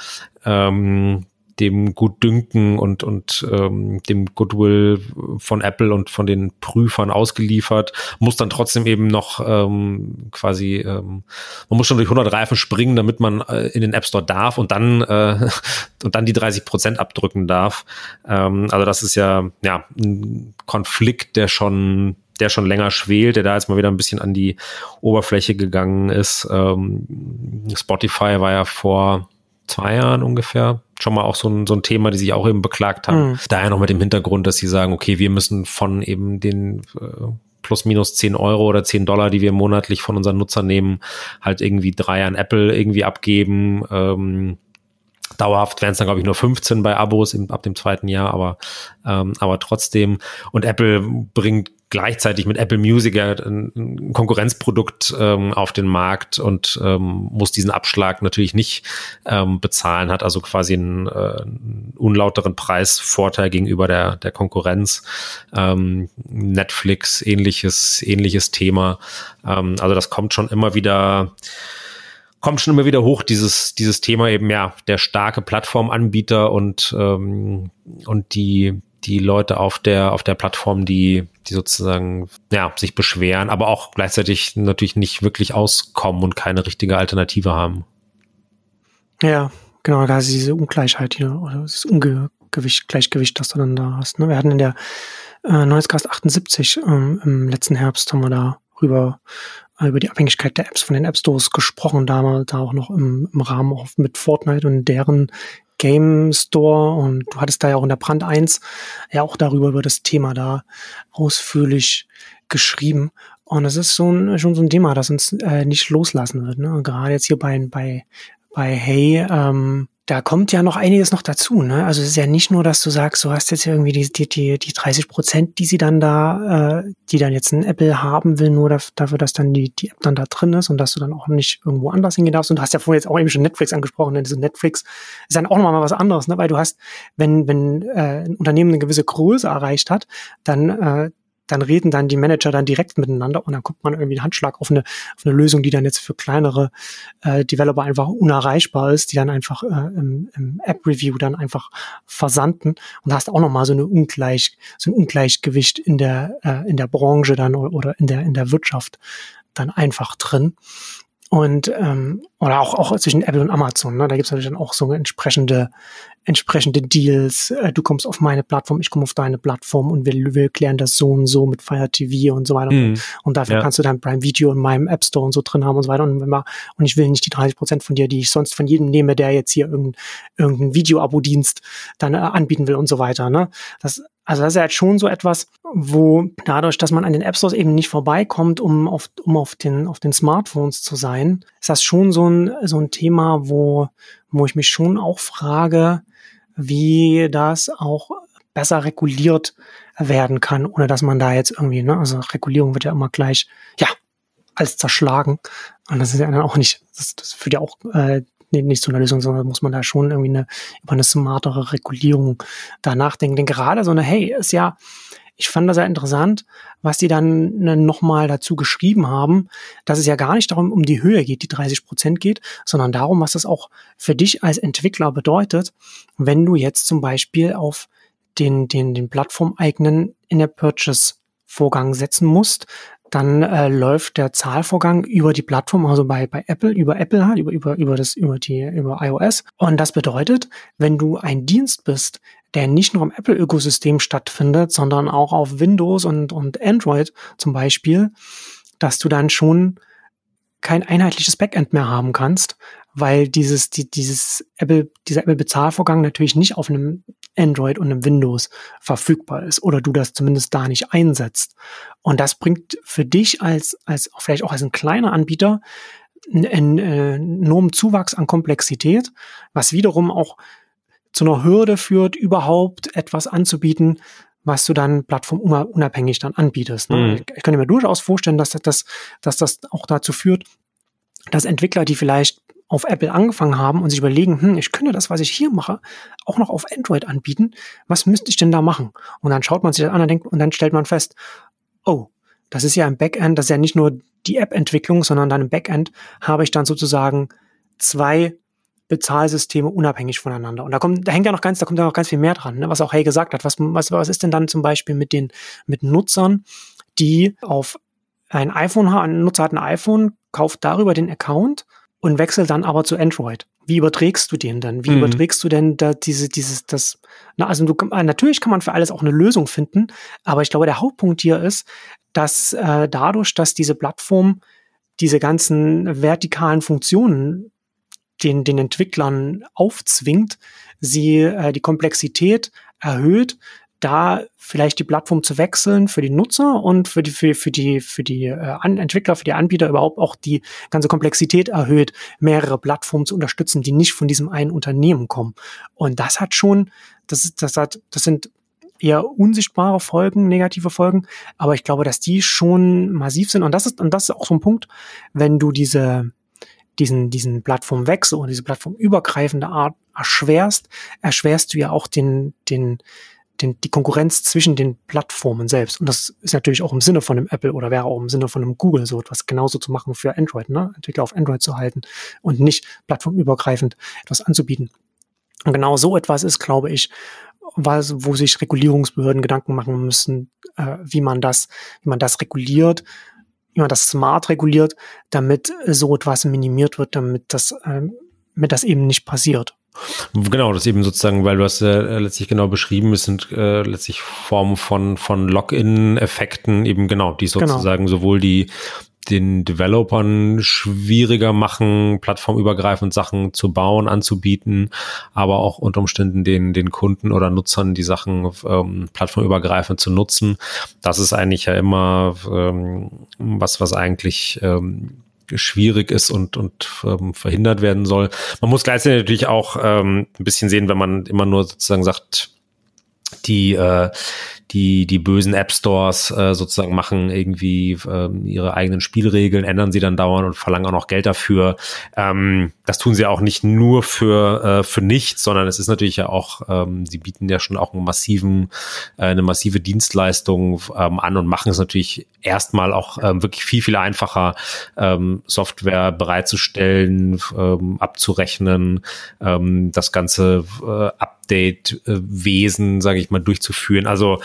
ähm, dem Gutdünken und, und ähm, dem Goodwill von Apple und von den Prüfern ausgeliefert, muss dann trotzdem eben noch ähm, quasi, ähm, man muss schon durch 100 Reifen springen, damit man äh, in den App Store darf und dann äh, und dann die 30 Prozent abdrücken darf. Ähm, also das ist ja ja ein Konflikt, der schon der schon länger schwelt, der da jetzt mal wieder ein bisschen an die Oberfläche gegangen ist. Ähm, Spotify war ja vor zwei Jahren ungefähr schon mal auch so ein, so ein Thema, die sich auch eben beklagt haben. Mhm. Daher noch mit dem Hintergrund, dass sie sagen, okay, wir müssen von eben den äh, plus minus 10 Euro oder 10 Dollar, die wir monatlich von unseren Nutzern nehmen, halt irgendwie drei an Apple irgendwie abgeben. Ähm, Dauerhaft wären es dann, glaube ich, nur 15 bei Abos im, ab dem zweiten Jahr, aber, ähm, aber trotzdem. Und Apple bringt gleichzeitig mit Apple Music ein Konkurrenzprodukt ähm, auf den Markt und ähm, muss diesen Abschlag natürlich nicht ähm, bezahlen, hat also quasi einen, äh, unlauteren Preisvorteil gegenüber der, der Konkurrenz. Ähm, Netflix, ähnliches, ähnliches Thema. Ähm, also das kommt schon immer wieder kommt schon immer wieder hoch, dieses, dieses Thema eben, ja, der starke Plattformanbieter und, ähm, und die, die Leute auf der, auf der Plattform, die, die sozusagen, ja, sich beschweren, aber auch gleichzeitig natürlich nicht wirklich auskommen und keine richtige Alternative haben. Ja, genau, da ist diese Ungleichheit hier, oder das Ungewicht, Gleichgewicht, das du dann da hast. Ne? Wir hatten in der äh, Neuescast 78 ähm, im letzten Herbst haben wir da rüber äh, über die Abhängigkeit der Apps von den App Stores gesprochen, da da auch noch im, im Rahmen auch mit Fortnite und deren Game Store und du hattest da ja auch in der Brand 1 ja auch darüber über das Thema da ausführlich geschrieben. Und es ist so ein, schon so ein Thema, das uns äh, nicht loslassen wird. Ne? Gerade jetzt hier bei, bei, bei Hey, ähm, da kommt ja noch einiges noch dazu. Ne? Also es ist ja nicht nur, dass du sagst, du hast jetzt irgendwie die, die, die, die 30 Prozent, die sie dann da, äh, die dann jetzt ein Apple haben will, nur dafür, dass dann die, die App dann da drin ist und dass du dann auch nicht irgendwo anders hingehen darfst. Und du hast ja vorhin jetzt auch eben schon Netflix angesprochen. Denn Netflix ist dann auch nochmal was anderes, ne? weil du hast, wenn, wenn äh, ein Unternehmen eine gewisse Größe erreicht hat, dann äh, dann reden dann die Manager dann direkt miteinander und dann kommt man irgendwie einen Handschlag auf eine, auf eine Lösung, die dann jetzt für kleinere äh, Developer einfach unerreichbar ist, die dann einfach äh, im, im App-Review dann einfach versanden und da hast auch nochmal so eine Ungleich, so ein Ungleichgewicht in der, äh, in der Branche dann oder in der, in der Wirtschaft dann einfach drin. Und ähm, oder auch, auch zwischen Apple und Amazon, ne? da gibt es natürlich dann auch so entsprechende entsprechende Deals. Äh, du kommst auf meine Plattform, ich komme auf deine Plattform und wir, wir klären das so und so mit Fire TV und so weiter. Mhm. Und dafür ja. kannst du dein Prime Video in meinem App Store und so drin haben und so weiter. Und, wenn wir, und ich will nicht die 30 Prozent von dir, die ich sonst von jedem nehme, der jetzt hier irgendeinen irgendein Video-Abo-Dienst dann äh, anbieten will und so weiter. Ne? Das, also das ist ja jetzt schon so etwas, wo dadurch, dass man an den App Stores eben nicht vorbeikommt, um auf, um auf den, auf den Smartphones zu sein, ist das schon so ein, so ein Thema, wo, wo ich mich schon auch frage, wie das auch besser reguliert werden kann, ohne dass man da jetzt irgendwie, ne, also Regulierung wird ja immer gleich, ja, als zerschlagen. Und das ist ja dann auch nicht, das, das führt ja auch äh, nicht zu einer Lösung, sondern muss man da schon irgendwie eine, über eine smartere Regulierung da nachdenken. Denn gerade so eine, hey, ist ja, ich fand das ja interessant, was die dann ne, nochmal dazu geschrieben haben, dass es ja gar nicht darum um die Höhe geht, die 30 Prozent geht, sondern darum, was das auch für dich als Entwickler bedeutet, wenn du jetzt zum Beispiel auf den, den, den plattformeigenen in der Purchase Vorgang setzen musst, dann äh, läuft der Zahlvorgang über die Plattform, also bei, bei Apple, über Apple halt, über, über, über das, über die, über iOS. Und das bedeutet, wenn du ein Dienst bist, der nicht nur im Apple-Ökosystem stattfindet, sondern auch auf Windows und, und Android zum Beispiel, dass du dann schon kein einheitliches Backend mehr haben kannst, weil dieses, die, dieses Apple, dieser Apple-Bezahlvorgang natürlich nicht auf einem Android und einem Windows verfügbar ist oder du das zumindest da nicht einsetzt. Und das bringt für dich als, als vielleicht auch als ein kleiner Anbieter einen äh, enormen Zuwachs an Komplexität, was wiederum auch zu einer Hürde führt, überhaupt etwas anzubieten, was du dann plattformunabhängig dann anbietest. Ne? Mhm. Ich kann mir durchaus vorstellen, dass das, dass das auch dazu führt, dass Entwickler, die vielleicht auf Apple angefangen haben und sich überlegen, hm, ich könnte das, was ich hier mache, auch noch auf Android anbieten. Was müsste ich denn da machen? Und dann schaut man sich das an und, denkt, und dann stellt man fest, oh, das ist ja im Backend, das ist ja nicht nur die App-Entwicklung, sondern dann im Backend habe ich dann sozusagen zwei Bezahlsysteme unabhängig voneinander. Und da kommt, da hängt ja noch ganz, da kommt ja noch ganz viel mehr dran, ne? was auch Hey gesagt hat. Was, was, was ist denn dann zum Beispiel mit den, mit Nutzern, die auf ein iPhone haben, ein Nutzer hat ein iPhone, kauft darüber den Account und wechselt dann aber zu Android. Wie überträgst du den denn? Wie mhm. überträgst du denn da diese, dieses, das, na, also du, äh, natürlich kann man für alles auch eine Lösung finden, aber ich glaube, der Hauptpunkt hier ist, dass äh, dadurch, dass diese Plattform diese ganzen vertikalen Funktionen den, den Entwicklern aufzwingt, sie äh, die Komplexität erhöht, da vielleicht die Plattform zu wechseln für die Nutzer und für die, für, für die, für die äh, Entwickler, für die Anbieter überhaupt auch die ganze Komplexität erhöht, mehrere Plattformen zu unterstützen, die nicht von diesem einen Unternehmen kommen. Und das hat schon, das ist, das hat, das sind eher unsichtbare Folgen, negative Folgen, aber ich glaube, dass die schon massiv sind. Und das ist, und das ist auch so ein Punkt, wenn du diese, diesen, diesen Plattformwechsel und diese plattformübergreifende Art erschwerst, erschwerst du ja auch den, den, den, die Konkurrenz zwischen den Plattformen selbst. Und das ist natürlich auch im Sinne von einem Apple oder wäre auch im Sinne von einem Google so etwas genauso zu machen für Android, ne? Entwickler auf Android zu halten und nicht plattformübergreifend etwas anzubieten. Und genau so etwas ist, glaube ich, was, wo sich Regulierungsbehörden Gedanken machen müssen, äh, wie man das, wie man das reguliert, wie man das smart reguliert, damit so etwas minimiert wird, damit das, äh, damit das eben nicht passiert. Genau, das eben sozusagen, weil du hast ja äh, letztlich genau beschrieben, es sind äh, letztlich Formen von, von Login-Effekten, eben genau, die genau. sozusagen genau. sowohl die den Developern schwieriger machen, plattformübergreifend Sachen zu bauen, anzubieten, aber auch unter Umständen den, den Kunden oder Nutzern die Sachen ähm, plattformübergreifend zu nutzen. Das ist eigentlich ja immer ähm, was, was eigentlich ähm, schwierig ist und, und ähm, verhindert werden soll. Man muss gleichzeitig natürlich auch ähm, ein bisschen sehen, wenn man immer nur sozusagen sagt, die äh, die, die bösen App Stores äh, sozusagen machen irgendwie äh, ihre eigenen Spielregeln, ändern sie dann dauernd und verlangen auch noch Geld dafür. Ähm, das tun sie auch nicht nur für, äh, für nichts, sondern es ist natürlich ja auch, ähm, sie bieten ja schon auch einen massiven, äh, eine massive Dienstleistung ähm, an und machen es natürlich erstmal auch ähm, wirklich viel, viel einfacher, ähm, Software bereitzustellen, ähm, abzurechnen, ähm, das ganze äh, Update-Wesen, sage ich mal, durchzuführen. Also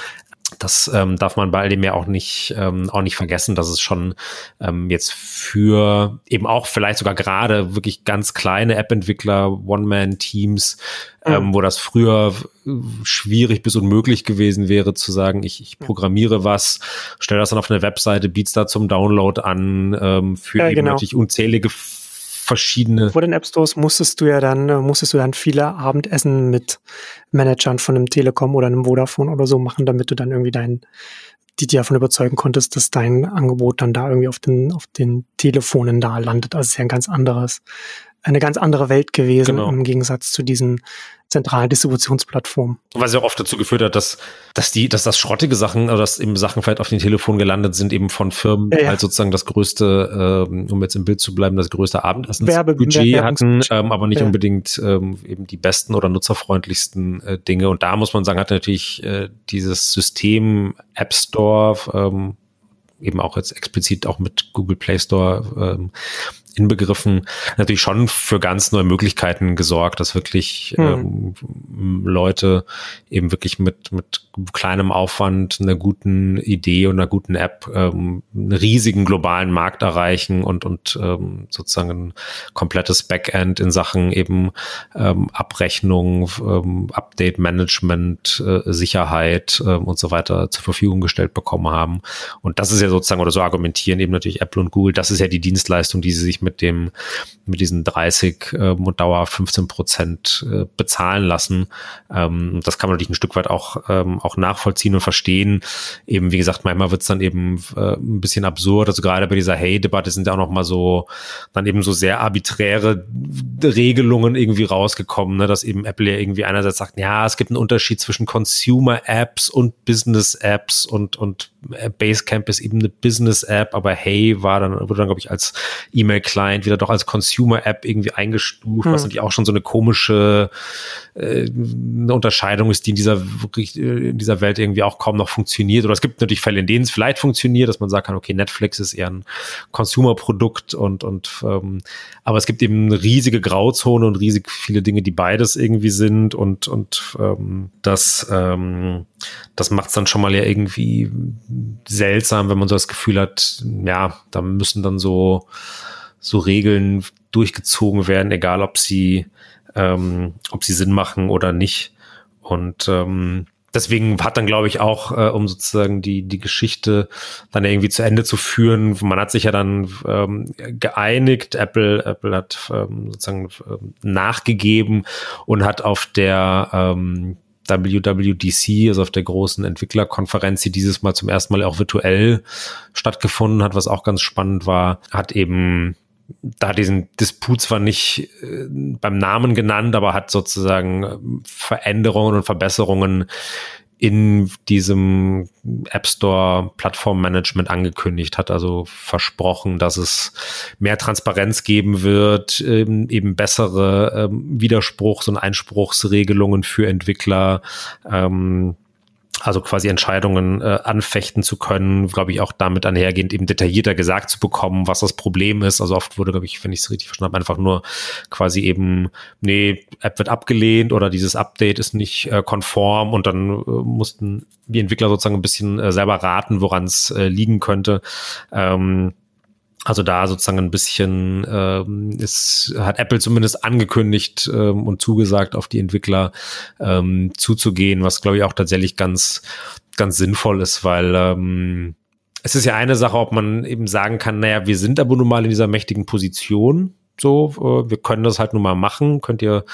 das ähm, darf man bei all dem ja auch nicht, ähm, auch nicht vergessen, dass es schon ähm, jetzt für eben auch vielleicht sogar gerade wirklich ganz kleine App-Entwickler, One-Man-Teams, ähm, mhm. wo das früher schwierig bis unmöglich gewesen wäre, zu sagen, ich, ich programmiere was, stelle das dann auf eine Webseite, biete es da zum Download an, ähm, für ja, eben genau. natürlich unzählige verschiedene. Vor den App Stores musstest du ja dann, äh, musstest du dann viele Abendessen mit Managern von einem Telekom oder einem Vodafone oder so machen, damit du dann irgendwie dein, die dir davon überzeugen konntest, dass dein Angebot dann da irgendwie auf den, auf den Telefonen da landet. Also es ist ja ein ganz anderes, eine ganz andere Welt gewesen genau. im Gegensatz zu diesen zentralen Distributionsplattformen. Was ja oft dazu geführt hat, dass, dass die, dass das schrottige Sachen oder dass eben Sachen vielleicht auf den Telefon gelandet sind, eben von Firmen ja, ja. halt sozusagen das größte, ähm, um jetzt im Bild zu bleiben, das größte Abendessensbudget hatten, ähm, aber nicht ja. unbedingt ähm, eben die besten oder nutzerfreundlichsten äh, Dinge. Und da muss man sagen, hat natürlich äh, dieses System App Store, ähm, eben auch jetzt explizit auch mit Google Play Store ähm, inbegriffen, natürlich schon für ganz neue Möglichkeiten gesorgt, dass wirklich mhm. ähm, Leute eben wirklich mit, mit kleinem Aufwand, einer guten Idee und einer guten App ähm, einen riesigen globalen Markt erreichen und, und ähm, sozusagen ein komplettes Backend in Sachen eben ähm, Abrechnung, ähm, Update-Management, äh, Sicherheit äh, und so weiter zur Verfügung gestellt bekommen haben. Und das ist ja sozusagen, oder so argumentieren eben natürlich Apple und Google, das ist ja die Dienstleistung, die sie sich mit dem, mit diesen 30 äh, Dauer 15 Prozent äh, bezahlen lassen. Ähm, das kann man natürlich ein Stück weit auch, ähm, auch nachvollziehen und verstehen. Eben, wie gesagt, manchmal wird es dann eben äh, ein bisschen absurd. Also gerade bei dieser Hey-Debatte sind ja auch noch mal so, dann eben so sehr arbiträre Regelungen irgendwie rausgekommen, ne? dass eben Apple ja irgendwie einerseits sagt, ja, es gibt einen Unterschied zwischen Consumer-Apps und Business-Apps und, und Basecamp ist eben eine Business-App, aber Hey war dann, wurde dann, glaube ich, als E-Mail-Client wieder doch als Consumer-App irgendwie eingestuft, hm. was natürlich auch schon so eine komische äh, eine Unterscheidung ist, die in dieser, in dieser Welt irgendwie auch kaum noch funktioniert. Oder es gibt natürlich Fälle, in denen es vielleicht funktioniert, dass man sagen kann, okay, Netflix ist eher ein Consumer-Produkt und, und ähm, aber es gibt eben eine riesige Grauzone und riesig viele Dinge, die beides irgendwie sind und, und ähm, das, ähm, das macht es dann schon mal ja irgendwie seltsam, wenn man so das Gefühl hat, ja, da müssen dann so, so Regeln durchgezogen werden, egal ob sie, ähm, ob sie Sinn machen oder nicht. Und ähm, deswegen hat dann, glaube ich, auch, äh, um sozusagen die, die Geschichte dann irgendwie zu Ende zu führen, man hat sich ja dann ähm, geeinigt, Apple, Apple hat ähm, sozusagen ähm, nachgegeben und hat auf der ähm, WWDC, also auf der großen Entwicklerkonferenz, die dieses Mal zum ersten Mal auch virtuell stattgefunden hat, was auch ganz spannend war, hat eben da diesen Disput zwar nicht äh, beim Namen genannt, aber hat sozusagen äh, Veränderungen und Verbesserungen in diesem App Store Plattformmanagement angekündigt, hat also versprochen, dass es mehr Transparenz geben wird, ähm, eben bessere ähm, Widerspruchs- und Einspruchsregelungen für Entwickler, ähm, also quasi Entscheidungen äh, anfechten zu können, glaube ich, auch damit einhergehend eben detaillierter gesagt zu bekommen, was das Problem ist. Also oft wurde, glaube ich, wenn ich es richtig verstanden habe, einfach nur quasi eben, nee, App wird abgelehnt oder dieses Update ist nicht äh, konform und dann äh, mussten die Entwickler sozusagen ein bisschen äh, selber raten, woran es äh, liegen könnte. Ähm, also da sozusagen ein bisschen ähm, ist, hat Apple zumindest angekündigt ähm, und zugesagt, auf die Entwickler ähm, zuzugehen, was glaube ich auch tatsächlich ganz, ganz sinnvoll ist, weil ähm, es ist ja eine Sache, ob man eben sagen kann, naja, wir sind aber nun mal in dieser mächtigen Position so, äh, wir können das halt nun mal machen, könnt ihr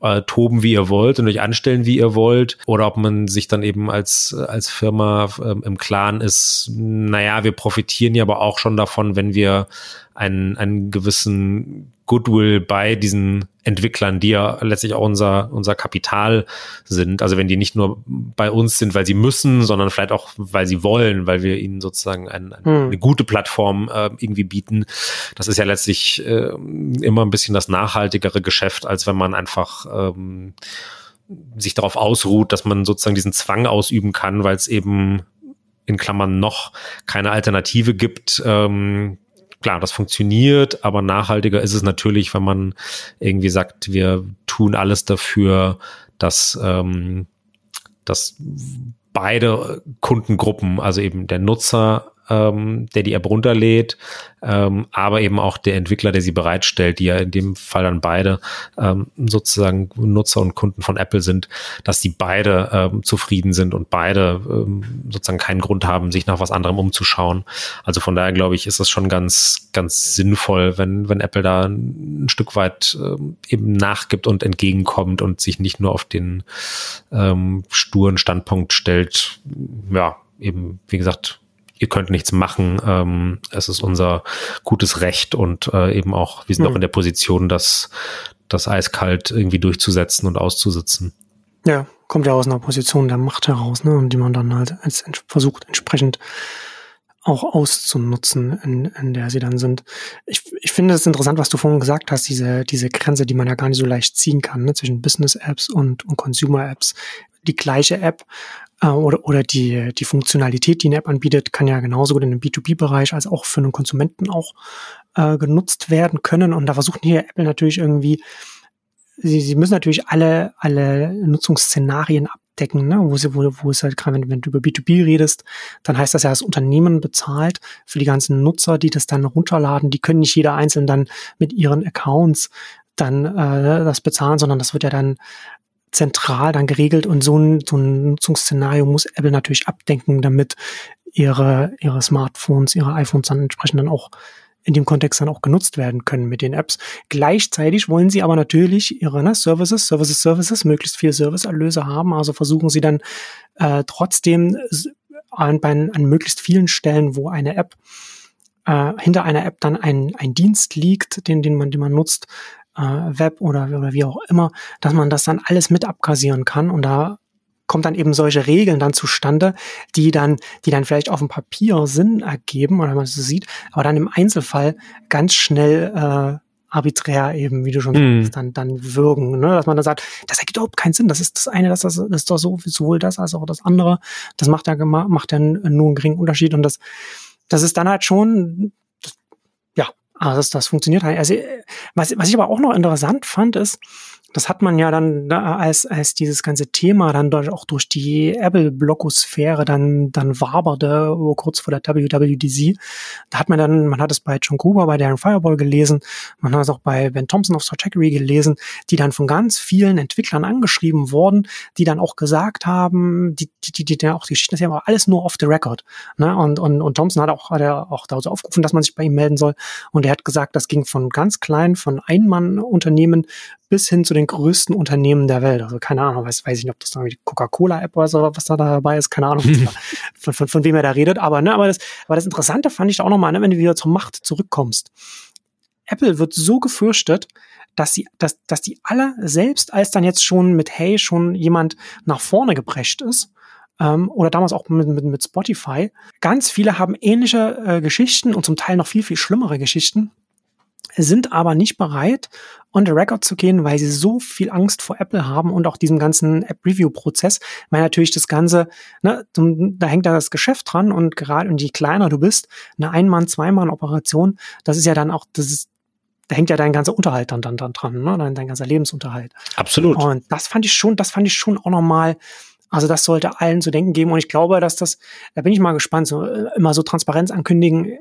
äh, toben, wie ihr wollt und euch anstellen, wie ihr wollt. Oder ob man sich dann eben als, als Firma ähm, im Klaren ist, naja, wir profitieren ja aber auch schon davon, wenn wir einen, einen gewissen Goodwill bei diesen Entwicklern, die ja letztlich auch unser, unser Kapital sind. Also wenn die nicht nur bei uns sind, weil sie müssen, sondern vielleicht auch, weil sie wollen, weil wir ihnen sozusagen ein, ein, hm. eine gute Plattform äh, irgendwie bieten. Das ist ja letztlich äh, immer ein bisschen das nachhaltigere Geschäft, als wenn man einfach ähm, sich darauf ausruht, dass man sozusagen diesen Zwang ausüben kann, weil es eben in Klammern noch keine Alternative gibt, ähm, klar, das funktioniert, aber nachhaltiger ist es natürlich, wenn man irgendwie sagt, wir tun alles dafür, dass, ähm, dass beide Kundengruppen, also eben der Nutzer ähm, der die App runterlädt, ähm, aber eben auch der Entwickler, der sie bereitstellt, die ja in dem Fall dann beide ähm, sozusagen Nutzer und Kunden von Apple sind, dass die beide ähm, zufrieden sind und beide ähm, sozusagen keinen Grund haben, sich nach was anderem umzuschauen. Also von daher glaube ich, ist das schon ganz, ganz sinnvoll, wenn, wenn Apple da ein Stück weit ähm, eben nachgibt und entgegenkommt und sich nicht nur auf den ähm, sturen Standpunkt stellt, ja, eben, wie gesagt, ihr könnt nichts machen, ähm, es ist unser gutes Recht und äh, eben auch, wir sind mhm. auch in der Position, das, das eiskalt irgendwie durchzusetzen und auszusitzen. Ja, kommt ja aus einer Position der Macht heraus, ne, und die man dann halt als, versucht entsprechend auch auszunutzen, in, in der sie dann sind. Ich, ich finde es interessant, was du vorhin gesagt hast, diese, diese Grenze, die man ja gar nicht so leicht ziehen kann, ne, zwischen Business-Apps und, und Consumer-Apps. Die gleiche App äh, oder, oder die, die Funktionalität, die eine App anbietet, kann ja genauso gut in dem B2B-Bereich als auch für einen Konsumenten auch äh, genutzt werden können. Und da versuchen hier Apple natürlich irgendwie sie, sie müssen natürlich alle, alle Nutzungsszenarien abdecken, ne? wo, sie, wo, wo es halt gerade, wenn, wenn du über B2B redest, dann heißt das ja, das Unternehmen bezahlt für die ganzen Nutzer, die das dann runterladen. Die können nicht jeder einzeln dann mit ihren Accounts dann äh, das bezahlen, sondern das wird ja dann zentral dann geregelt und so ein, so ein Nutzungsszenario muss Apple natürlich abdenken, damit ihre, ihre Smartphones, ihre iPhones dann entsprechend dann auch in dem Kontext dann auch genutzt werden können mit den Apps. Gleichzeitig wollen sie aber natürlich ihre ne, Services, Services, Services, möglichst viele Serviceerlöse haben. Also versuchen sie dann äh, trotzdem an, an, an möglichst vielen Stellen, wo eine App äh, hinter einer App dann ein, ein Dienst liegt, den, den man, den man nutzt, äh, Web oder, oder wie auch immer, dass man das dann alles mit abkassieren kann und da kommt dann eben solche Regeln dann zustande, die dann, die dann vielleicht auf dem Papier Sinn ergeben oder man so sieht, aber dann im Einzelfall ganz schnell äh, arbiträr eben, wie du schon mm. sagst, dann, dann wirken, ne? dass man dann sagt, das ergibt überhaupt keinen Sinn, das ist das eine, das, das ist doch so, sowohl das als auch das andere, das macht ja, macht ja nur einen geringen Unterschied und das, das ist dann halt schon, also das, das funktioniert halt. Also, was, was ich aber auch noch interessant fand, ist, das hat man ja dann als, als dieses ganze Thema dann durch, auch durch die Apple-Blogosphäre dann, dann waberte, kurz vor der WWDC. Da hat man dann, man hat es bei John Gruber, bei Darren Fireball gelesen, man hat es auch bei Ben Thompson of Strategy gelesen, die dann von ganz vielen Entwicklern angeschrieben wurden, die dann auch gesagt haben, die, die, die, die auch die Geschichten, das ist ja aber alles nur off the record. Ne? Und, und, und Thompson hat auch, hat er auch dazu aufgerufen, dass man sich bei ihm melden soll. Und er hat gesagt, das ging von ganz klein, von Einmann-Unternehmen bis hin zu den größten Unternehmen der Welt. Also keine Ahnung, weiß, weiß ich nicht, ob das dann die Coca-Cola-App oder so, was da dabei ist, keine Ahnung, da, von, von, von wem er da redet. Aber, ne, aber, das, aber das Interessante fand ich da auch nochmal, ne, wenn du wieder zur Macht zurückkommst. Apple wird so gefürchtet, dass sie, dass, dass die alle, selbst als dann jetzt schon mit Hey schon jemand nach vorne geprescht ist, ähm, oder damals auch mit, mit, mit Spotify, ganz viele haben ähnliche äh, Geschichten und zum Teil noch viel, viel schlimmere Geschichten, sind aber nicht bereit, on the record zu gehen, weil sie so viel Angst vor Apple haben und auch diesem ganzen App-Review-Prozess, weil natürlich das Ganze, ne, da hängt da das Geschäft dran und gerade, und je kleiner du bist, eine Ein-Mann-, Zwei-Mann-Operation, das ist ja dann auch, das ist, da hängt ja dein ganzer Unterhalt dann, dann, dann dran, ne? dein, dein ganzer Lebensunterhalt. Absolut. Und das fand ich schon, das fand ich schon auch nochmal also das sollte allen zu denken geben und ich glaube, dass das, da bin ich mal gespannt, so äh, immer so Transparenz ankündigen,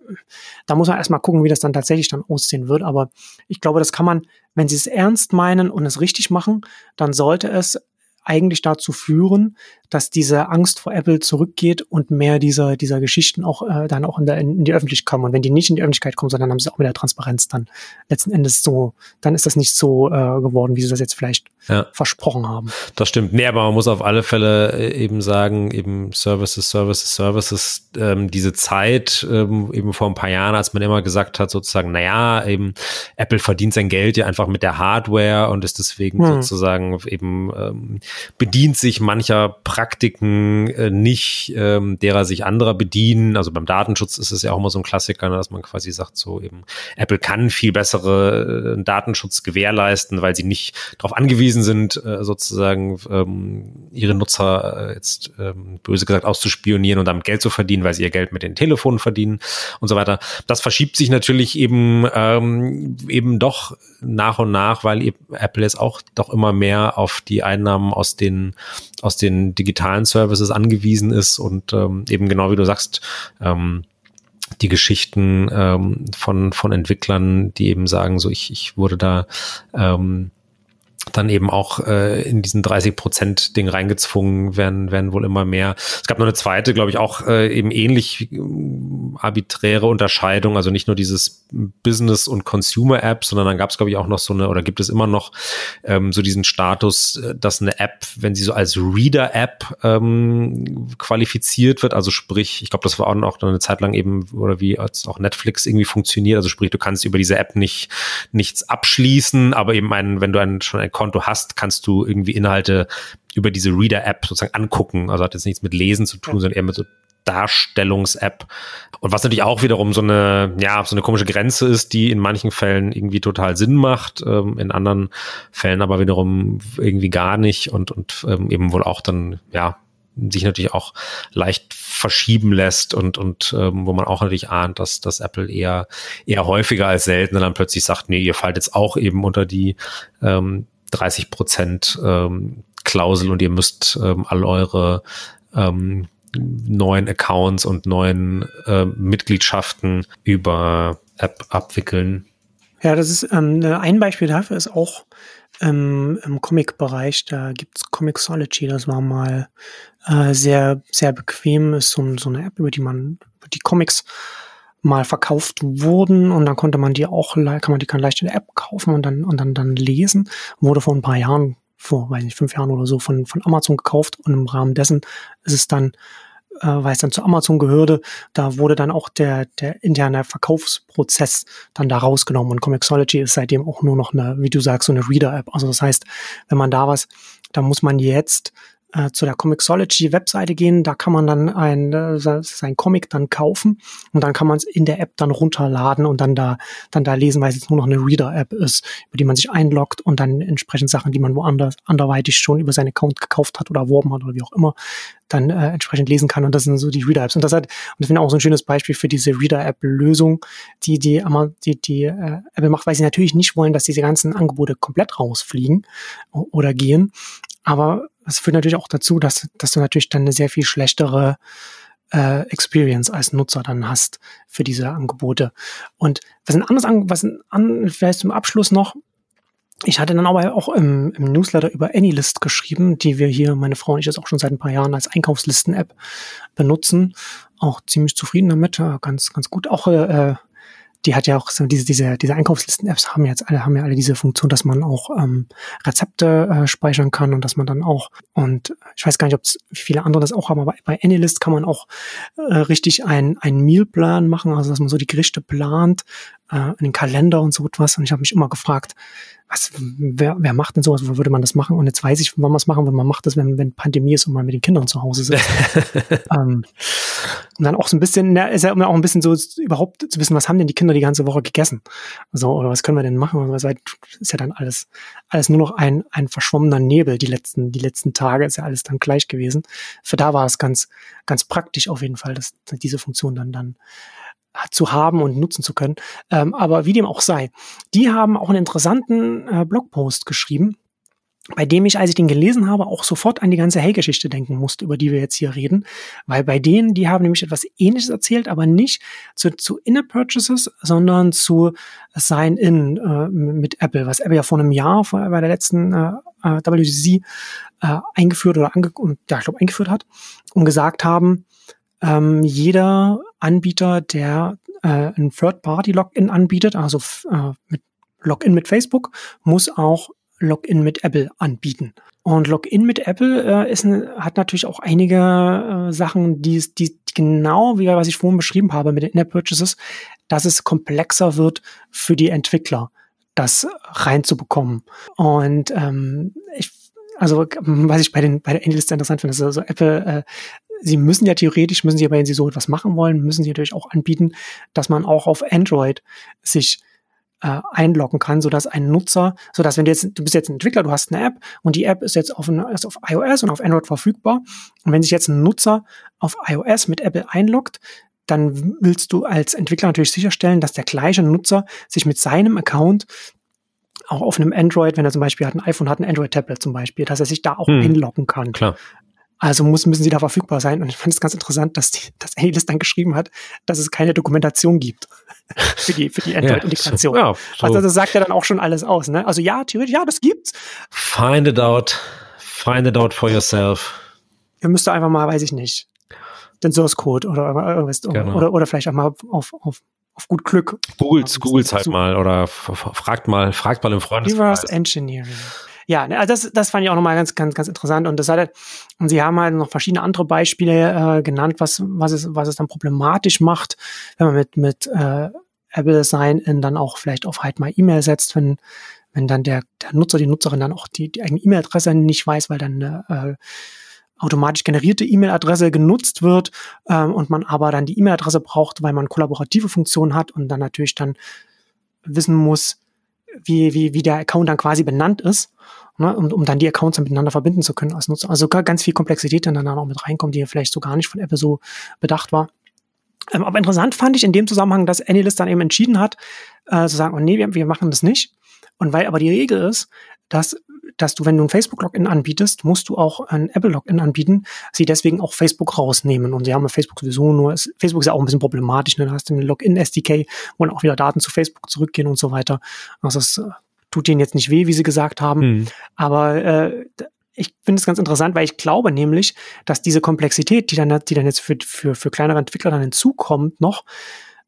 da muss man erstmal gucken, wie das dann tatsächlich dann aussehen wird. Aber ich glaube, das kann man, wenn sie es ernst meinen und es richtig machen, dann sollte es eigentlich dazu führen, dass diese Angst vor Apple zurückgeht und mehr dieser, dieser Geschichten auch äh, dann auch in, der, in die Öffentlichkeit kommen. Und wenn die nicht in die Öffentlichkeit kommen, sondern haben sie auch mit der Transparenz dann letzten Endes so, dann ist das nicht so äh, geworden, wie sie das jetzt vielleicht ja. versprochen haben. Das stimmt. Nee, aber man muss auf alle Fälle äh, eben sagen, eben Services, Services, Services, ähm, diese Zeit, ähm, eben vor ein paar Jahren, als man immer gesagt hat, sozusagen, naja, eben Apple verdient sein Geld ja einfach mit der Hardware und ist deswegen hm. sozusagen eben ähm, bedient sich mancher Praktiken äh, nicht, ähm, derer sich anderer bedienen. Also beim Datenschutz ist es ja auch immer so ein Klassiker, ne, dass man quasi sagt, so eben Apple kann viel bessere äh, Datenschutz gewährleisten, weil sie nicht darauf angewiesen sind, äh, sozusagen ähm, ihre Nutzer äh, jetzt ähm, böse gesagt auszuspionieren und damit Geld zu verdienen, weil sie ihr Geld mit den Telefonen verdienen und so weiter. Das verschiebt sich natürlich eben ähm, eben doch nach und nach, weil Apple jetzt auch doch immer mehr auf die Einnahmen aus den aus den digitalen Services angewiesen ist und eben genau wie du sagst, die Geschichten ähm, von, von Entwicklern, die eben sagen, so ich, ich wurde da ähm, dann eben auch äh, in diesen 30 Prozent Ding reingezwungen werden, werden wohl immer mehr. Es gab noch eine zweite, glaube ich, auch äh, eben ähnlich äh, arbiträre Unterscheidung, also nicht nur dieses Business- und Consumer-App, sondern dann gab es, glaube ich, auch noch so eine, oder gibt es immer noch ähm, so diesen Status, äh, dass eine App, wenn sie so als Reader-App ähm, qualifiziert wird, also sprich, ich glaube, das war auch noch eine Zeit lang eben, oder wie als auch Netflix irgendwie funktioniert, also sprich, du kannst über diese App nicht nichts abschließen, aber eben ein, wenn du ein, schon ein Konto hast, kannst du irgendwie Inhalte über diese Reader-App sozusagen angucken. Also hat jetzt nichts mit Lesen zu tun, sondern eher mit so Darstellungs-App. Und was natürlich auch wiederum so eine, ja, so eine komische Grenze ist, die in manchen Fällen irgendwie total Sinn macht, ähm, in anderen Fällen aber wiederum irgendwie gar nicht und, und ähm, eben wohl auch dann, ja, sich natürlich auch leicht verschieben lässt und, und ähm, wo man auch natürlich ahnt, dass, dass Apple eher, eher häufiger als selten dann plötzlich sagt, nee, ihr fallt jetzt auch eben unter die ähm, 30 Prozent ähm, Klausel und ihr müsst ähm, all eure ähm, neuen Accounts und neuen äh, Mitgliedschaften über App abwickeln. Ja, das ist ähm, ein Beispiel dafür ist auch ähm, im Comic-Bereich, da gibt's Comixology, das war mal äh, sehr, sehr bequem, ist so, so eine App, über die man die Comics mal verkauft wurden und dann konnte man die auch, kann man die kann leicht in der App kaufen und dann, und dann, dann lesen. Wurde vor ein paar Jahren, vor, weiß nicht, fünf Jahren oder so von, von Amazon gekauft und im Rahmen dessen ist es dann äh, weil es dann zu Amazon gehörte, da wurde dann auch der, der interne Verkaufsprozess dann da rausgenommen und Comixology ist seitdem auch nur noch eine, wie du sagst, so eine Reader-App. Also das heißt, wenn man da was, da muss man jetzt äh, zu der Comixology-Webseite gehen. Da kann man dann ein, äh, sein Comic dann kaufen und dann kann man es in der App dann runterladen und dann da, dann da lesen, weil es jetzt nur noch eine Reader-App ist, über die man sich einloggt und dann entsprechend Sachen, die man woanders anderweitig schon über seinen Account gekauft hat oder erworben hat oder wie auch immer, dann äh, entsprechend lesen kann. Und das sind so die Reader-Apps. Und das hat, und das finde ich auch so ein schönes Beispiel für diese Reader-App-Lösung, die die, die, die äh, Apple macht, weil sie natürlich nicht wollen, dass diese ganzen Angebote komplett rausfliegen oder gehen. Aber das führt natürlich auch dazu, dass, dass du natürlich dann eine sehr viel schlechtere äh, Experience als Nutzer dann hast für diese Angebote. Und was ein anderes, was ein, an, vielleicht zum Abschluss noch, ich hatte dann aber auch im, im Newsletter über AnyList geschrieben, die wir hier, meine Frau und ich, jetzt auch schon seit ein paar Jahren als Einkaufslisten-App benutzen. Auch ziemlich zufrieden damit, ganz, ganz gut. Auch äh, die hat ja auch so diese, diese, diese Einkaufslisten-Apps haben jetzt alle, haben ja alle diese Funktion, dass man auch ähm, Rezepte äh, speichern kann und dass man dann auch, und ich weiß gar nicht, ob viele andere das auch haben, aber bei AnyList kann man auch äh, richtig ein, ein Mealplan machen, also dass man so die Gerichte plant, äh, in den Kalender und so etwas. Und ich habe mich immer gefragt, was, wer, wer macht denn sowas? Wo würde man das machen? Und jetzt weiß ich, wann man es machen, wenn man macht das, wenn, wenn Pandemie ist und man mit den Kindern zu Hause sitzt. ähm, und dann auch so ein bisschen, na, ist ja immer auch ein bisschen so, überhaupt zu wissen, was haben denn die Kinder die ganze Woche gegessen? So, oder was können wir denn machen? Also, ist ja dann alles, alles nur noch ein, ein verschwommener Nebel, die letzten, die letzten Tage ist ja alles dann gleich gewesen. Für da war es ganz, ganz praktisch auf jeden Fall, dass diese Funktion dann, dann zu haben und nutzen zu können. Ähm, aber wie dem auch sei, die haben auch einen interessanten äh, Blogpost geschrieben, bei dem ich, als ich den gelesen habe, auch sofort an die ganze Hey-Geschichte denken musste, über die wir jetzt hier reden. Weil bei denen, die haben nämlich etwas Ähnliches erzählt, aber nicht zu, zu Inner-Purchases, sondern zu Sign-In äh, mit Apple, was Apple ja vor einem Jahr, vor, bei der letzten äh, äh WCC äh, eingeführt oder ange ja, ich glaube, eingeführt hat und gesagt haben, ähm, jeder Anbieter, der äh, ein Third-Party-Login anbietet, also äh, mit Login mit Facebook, muss auch Login mit Apple anbieten. Und Login mit Apple äh, ist, hat natürlich auch einige äh, Sachen, die, die genau, wie was ich vorhin beschrieben habe mit den In-App-Purchases, dass es komplexer wird für die Entwickler, das reinzubekommen. Und ähm, ich also was ich bei den bei der Endliste interessant finde, ist also Apple äh, Sie müssen ja theoretisch, müssen Sie aber, wenn Sie so etwas machen wollen, müssen Sie natürlich auch anbieten, dass man auch auf Android sich äh, einloggen kann, so dass ein Nutzer, so dass wenn du jetzt, du bist jetzt ein Entwickler, du hast eine App und die App ist jetzt auf, ist auf iOS und auf Android verfügbar und wenn sich jetzt ein Nutzer auf iOS mit Apple einloggt, dann willst du als Entwickler natürlich sicherstellen, dass der gleiche Nutzer sich mit seinem Account auch auf einem Android, wenn er zum Beispiel hat ein iPhone hat, ein Android-Tablet zum Beispiel, dass er sich da auch hm. einloggen kann. Klar Also muss, müssen sie da verfügbar sein. Und ich fand es ganz interessant, dass, die, dass Alice dann geschrieben hat, dass es keine Dokumentation gibt für die, für die Android-Integration. Ja, so, ja, so. Also das sagt ja dann auch schon alles aus. Ne? Also ja, theoretisch, ja, das gibt's. Find it out. Find it out for yourself. Ihr müsst einfach mal, weiß ich nicht, den Source Code oder irgendwas genau. oder, oder vielleicht auch mal auf, auf, auf gut Glück. Googles, Googles halt mal oder fragt mal, fragt mal im Freundeskreis. Reverse Engineering. Ja, ne, also das, das fand ich auch nochmal ganz, ganz, ganz interessant. Und das hat, und sie haben halt noch verschiedene andere Beispiele äh, genannt, was, was es, was es dann problematisch macht, wenn man mit, mit äh, Apple Sign-In dann auch vielleicht auf halt mal E-Mail setzt, wenn, wenn dann der, der Nutzer, die Nutzerin dann auch die, die eigene E-Mail-Adresse nicht weiß, weil dann äh, automatisch generierte E-Mail-Adresse genutzt wird ähm, und man aber dann die E-Mail-Adresse braucht, weil man kollaborative Funktionen hat und dann natürlich dann wissen muss, wie, wie, wie der Account dann quasi benannt ist, ne, um, um dann die Accounts miteinander verbinden zu können als Nutzer. Also ganz viel Komplexität dann dann auch mit reinkommt, die vielleicht so gar nicht von Apple so bedacht war. Ähm, aber interessant fand ich in dem Zusammenhang, dass AnyList dann eben entschieden hat, äh, zu sagen, oh nee, wir, wir machen das nicht. Und weil aber die Regel ist, dass dass du, wenn du ein Facebook-Login anbietest, musst du auch ein Apple-Login anbieten, sie deswegen auch Facebook rausnehmen. Und sie haben bei Facebook sowieso nur, Facebook ist ja auch ein bisschen problematisch, ne? da hast du eine Login-SDK, wo dann auch wieder Daten zu Facebook zurückgehen und so weiter. Also das äh, tut denen jetzt nicht weh, wie sie gesagt haben. Mhm. Aber äh, ich finde es ganz interessant, weil ich glaube nämlich, dass diese Komplexität, die dann, die dann jetzt für, für, für kleinere Entwickler dann hinzukommt, noch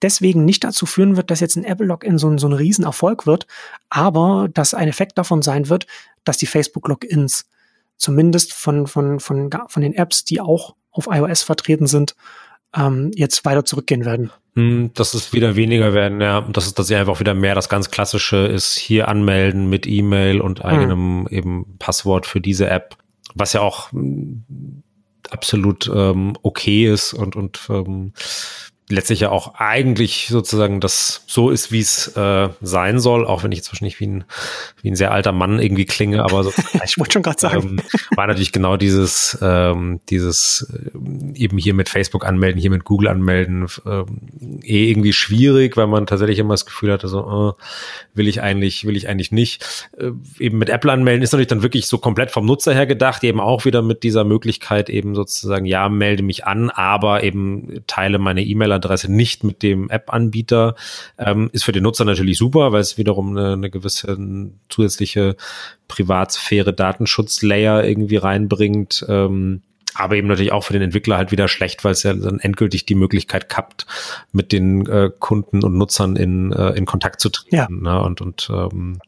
deswegen nicht dazu führen wird, dass jetzt ein Apple-Login so, ein so ein Riesenerfolg wird, aber dass ein Effekt davon sein wird, dass die Facebook-Logins zumindest von, von, von, von den Apps, die auch auf iOS vertreten sind, ähm, jetzt weiter zurückgehen werden. Hm, dass es wieder weniger werden, ja. Das ist, dass sie einfach wieder mehr das ganz klassische ist, hier anmelden mit E-Mail und eigenem mhm. eben Passwort für diese App, was ja auch hm, absolut ähm, okay ist und, und ähm, letztlich ja auch eigentlich sozusagen das so ist, wie es äh, sein soll, auch wenn ich jetzt wahrscheinlich wie ein, wie ein sehr alter Mann irgendwie klinge, aber so, ich wollte schon gerade sagen, ähm, war natürlich genau dieses, ähm, dieses äh, eben hier mit Facebook anmelden, hier mit Google anmelden, ähm, eh irgendwie schwierig, weil man tatsächlich immer das Gefühl hatte, so äh, will ich eigentlich, will ich eigentlich nicht. Äh, eben mit Apple anmelden ist natürlich dann wirklich so komplett vom Nutzer her gedacht, eben auch wieder mit dieser Möglichkeit eben sozusagen, ja, melde mich an, aber eben teile meine E-Mail E-Mail-Adresse nicht mit dem App-Anbieter, ähm, ist für den Nutzer natürlich super, weil es wiederum eine, eine gewisse zusätzliche Privatsphäre, Datenschutz-Layer irgendwie reinbringt. Ähm, aber eben natürlich auch für den Entwickler halt wieder schlecht, weil es ja dann endgültig die Möglichkeit kappt, mit den äh, Kunden und Nutzern in, äh, in Kontakt zu treten. Ja. Ne? Und, und ähm,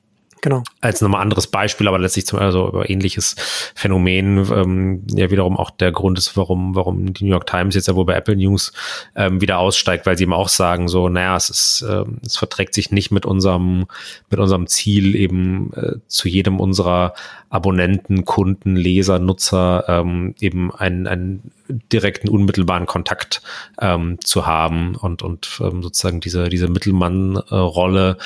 Genau. Als nochmal anderes Beispiel, aber letztlich zum also über ähnliches Phänomen, ähm, ja wiederum auch der Grund ist, warum, warum die New York Times jetzt ja wohl bei Apple News ähm, wieder aussteigt, weil sie eben auch sagen, so, naja, es ist, ähm, es verträgt sich nicht mit unserem, mit unserem Ziel, eben äh, zu jedem unserer Abonnenten, Kunden, Leser, Nutzer ähm, eben einen, einen direkten, unmittelbaren Kontakt ähm, zu haben und, und ähm, sozusagen diese, diese Mittelmann-Rolle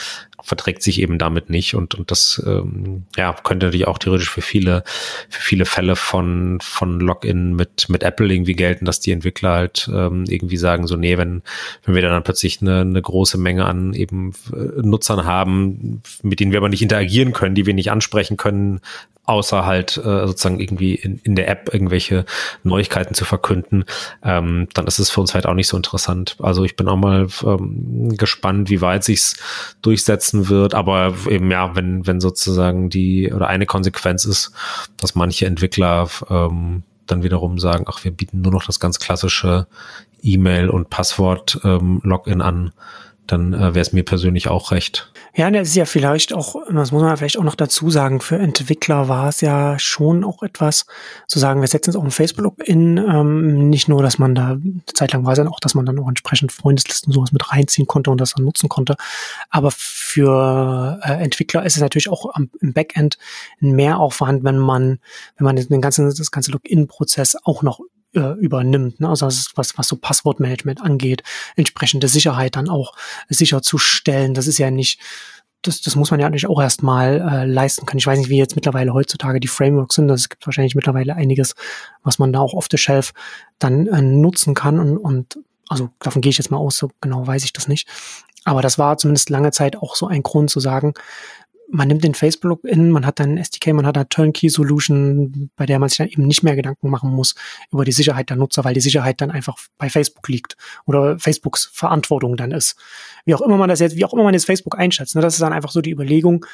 verträgt sich eben damit nicht und, und das ähm, ja, könnte natürlich auch theoretisch für viele, für viele Fälle von, von Login mit, mit Apple irgendwie gelten, dass die Entwickler halt ähm, irgendwie sagen, so, nee, wenn, wenn wir dann plötzlich eine, eine große Menge an eben äh, Nutzern haben, mit denen wir aber nicht interagieren können, die wir nicht ansprechen können, außer halt äh, sozusagen irgendwie in, in der App irgendwelche Neuigkeiten zu verkünden, ähm, dann ist es für uns halt auch nicht so interessant. Also ich bin auch mal ähm, gespannt, wie weit sich's durchsetzen wird, aber eben ja, wenn, wenn sozusagen die oder eine Konsequenz ist, dass manche Entwickler ähm, dann wiederum sagen, ach, wir bieten nur noch das ganz klassische E-Mail und Passwort-Login ähm, an, dann äh, wäre es mir persönlich auch recht. Ja, das ist ja vielleicht auch, das muss man vielleicht auch noch dazu sagen, für Entwickler war es ja schon auch etwas zu sagen, wir setzen es auf ein Facebook-In, ähm, nicht nur, dass man da, zeitlang war dann auch, dass man dann auch entsprechend Freundeslisten sowas mit reinziehen konnte und das dann nutzen konnte, aber für äh, Entwickler ist es natürlich auch am, im Backend ein Mehraufwand, wenn man, wenn man den ganzen, das ganze Login-Prozess auch noch äh, übernimmt. Ne? Also was, was so Passwortmanagement angeht, entsprechende Sicherheit dann auch sicherzustellen. Das ist ja nicht, das, das muss man ja natürlich auch erstmal äh, leisten können. Ich weiß nicht, wie jetzt mittlerweile heutzutage die Frameworks sind. Es gibt wahrscheinlich mittlerweile einiges, was man da auch off the shelf dann äh, nutzen kann. Und, und also davon gehe ich jetzt mal aus, so genau weiß ich das nicht. Aber das war zumindest lange Zeit auch so ein Grund zu sagen, man nimmt den Facebook-Login, man hat dann SDK, man hat eine Turnkey-Solution, bei der man sich dann eben nicht mehr Gedanken machen muss über die Sicherheit der Nutzer, weil die Sicherheit dann einfach bei Facebook liegt oder Facebooks Verantwortung dann ist. Wie auch immer man das jetzt, wie auch immer man jetzt Facebook einschätzt, ne, das ist dann einfach so die Überlegung,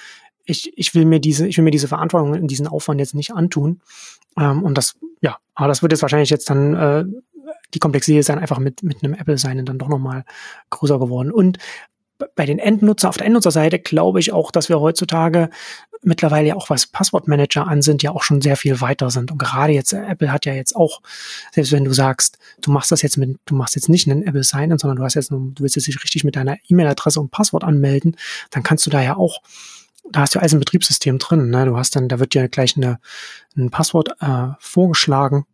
ich, ich will mir diese, ich will mir diese Verantwortung in diesen Aufwand jetzt nicht antun. Ähm, und das, ja, aber das wird jetzt wahrscheinlich jetzt dann äh, die Komplexität ist dann einfach mit, mit einem Apple sein dann doch nochmal größer geworden. Und bei den Endnutzer, auf der Endnutzerseite glaube ich auch, dass wir heutzutage mittlerweile ja auch was Passwortmanager an sind, ja auch schon sehr viel weiter sind. Und gerade jetzt, äh, Apple hat ja jetzt auch, selbst wenn du sagst, du machst das jetzt mit, du machst jetzt nicht einen Apple Sign-In, sondern du hast jetzt, du willst jetzt dich richtig mit deiner E-Mail-Adresse und Passwort anmelden, dann kannst du da ja auch da hast du alles im Betriebssystem drin. Ne? Du hast dann, da wird dir gleich eine, ein Passwort äh, vorgeschlagen.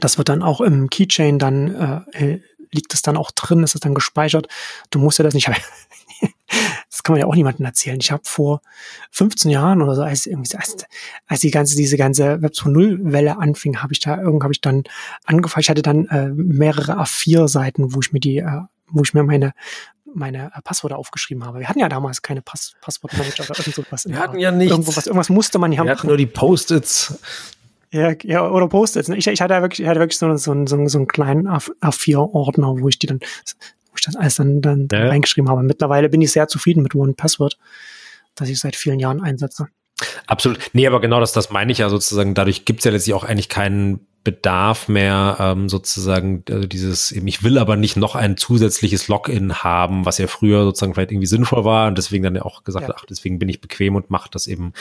Das wird dann auch im Keychain dann äh, liegt es dann auch drin, ist es dann gespeichert. Du musst ja das nicht, das kann man ja auch niemandem erzählen. Ich habe vor 15 Jahren oder so, als, als, als die ganze, diese ganze Web 2.0 Welle anfing, habe ich da, irgendwann habe ich dann angefangen, ich hatte dann äh, mehrere A4 Seiten, wo ich mir die, äh, wo ich mir meine meine äh, Passwörter aufgeschrieben habe. Wir hatten ja damals keine Pass Passwortmanager oder irgend sowas. Wir hatten ja nichts. Irgendwo was, irgendwas musste man ja Wir hatten nur die Post-its. Ja, ja, oder Post-its. Ich, ich hatte wirklich, ich hatte wirklich so, so, so, so einen kleinen A4-Ordner, wo ich die dann, wo ich das alles dann, dann ja. reingeschrieben habe. Mittlerweile bin ich sehr zufrieden mit One Password, das ich seit vielen Jahren einsetze. Absolut. Nee, aber genau das, das meine ich ja sozusagen. Dadurch gibt es ja letztlich auch eigentlich keinen Bedarf mehr ähm, sozusagen also dieses eben ich will aber nicht noch ein zusätzliches Login haben, was ja früher sozusagen vielleicht irgendwie sinnvoll war und deswegen dann ja auch gesagt, ja. ach deswegen bin ich bequem und mache das eben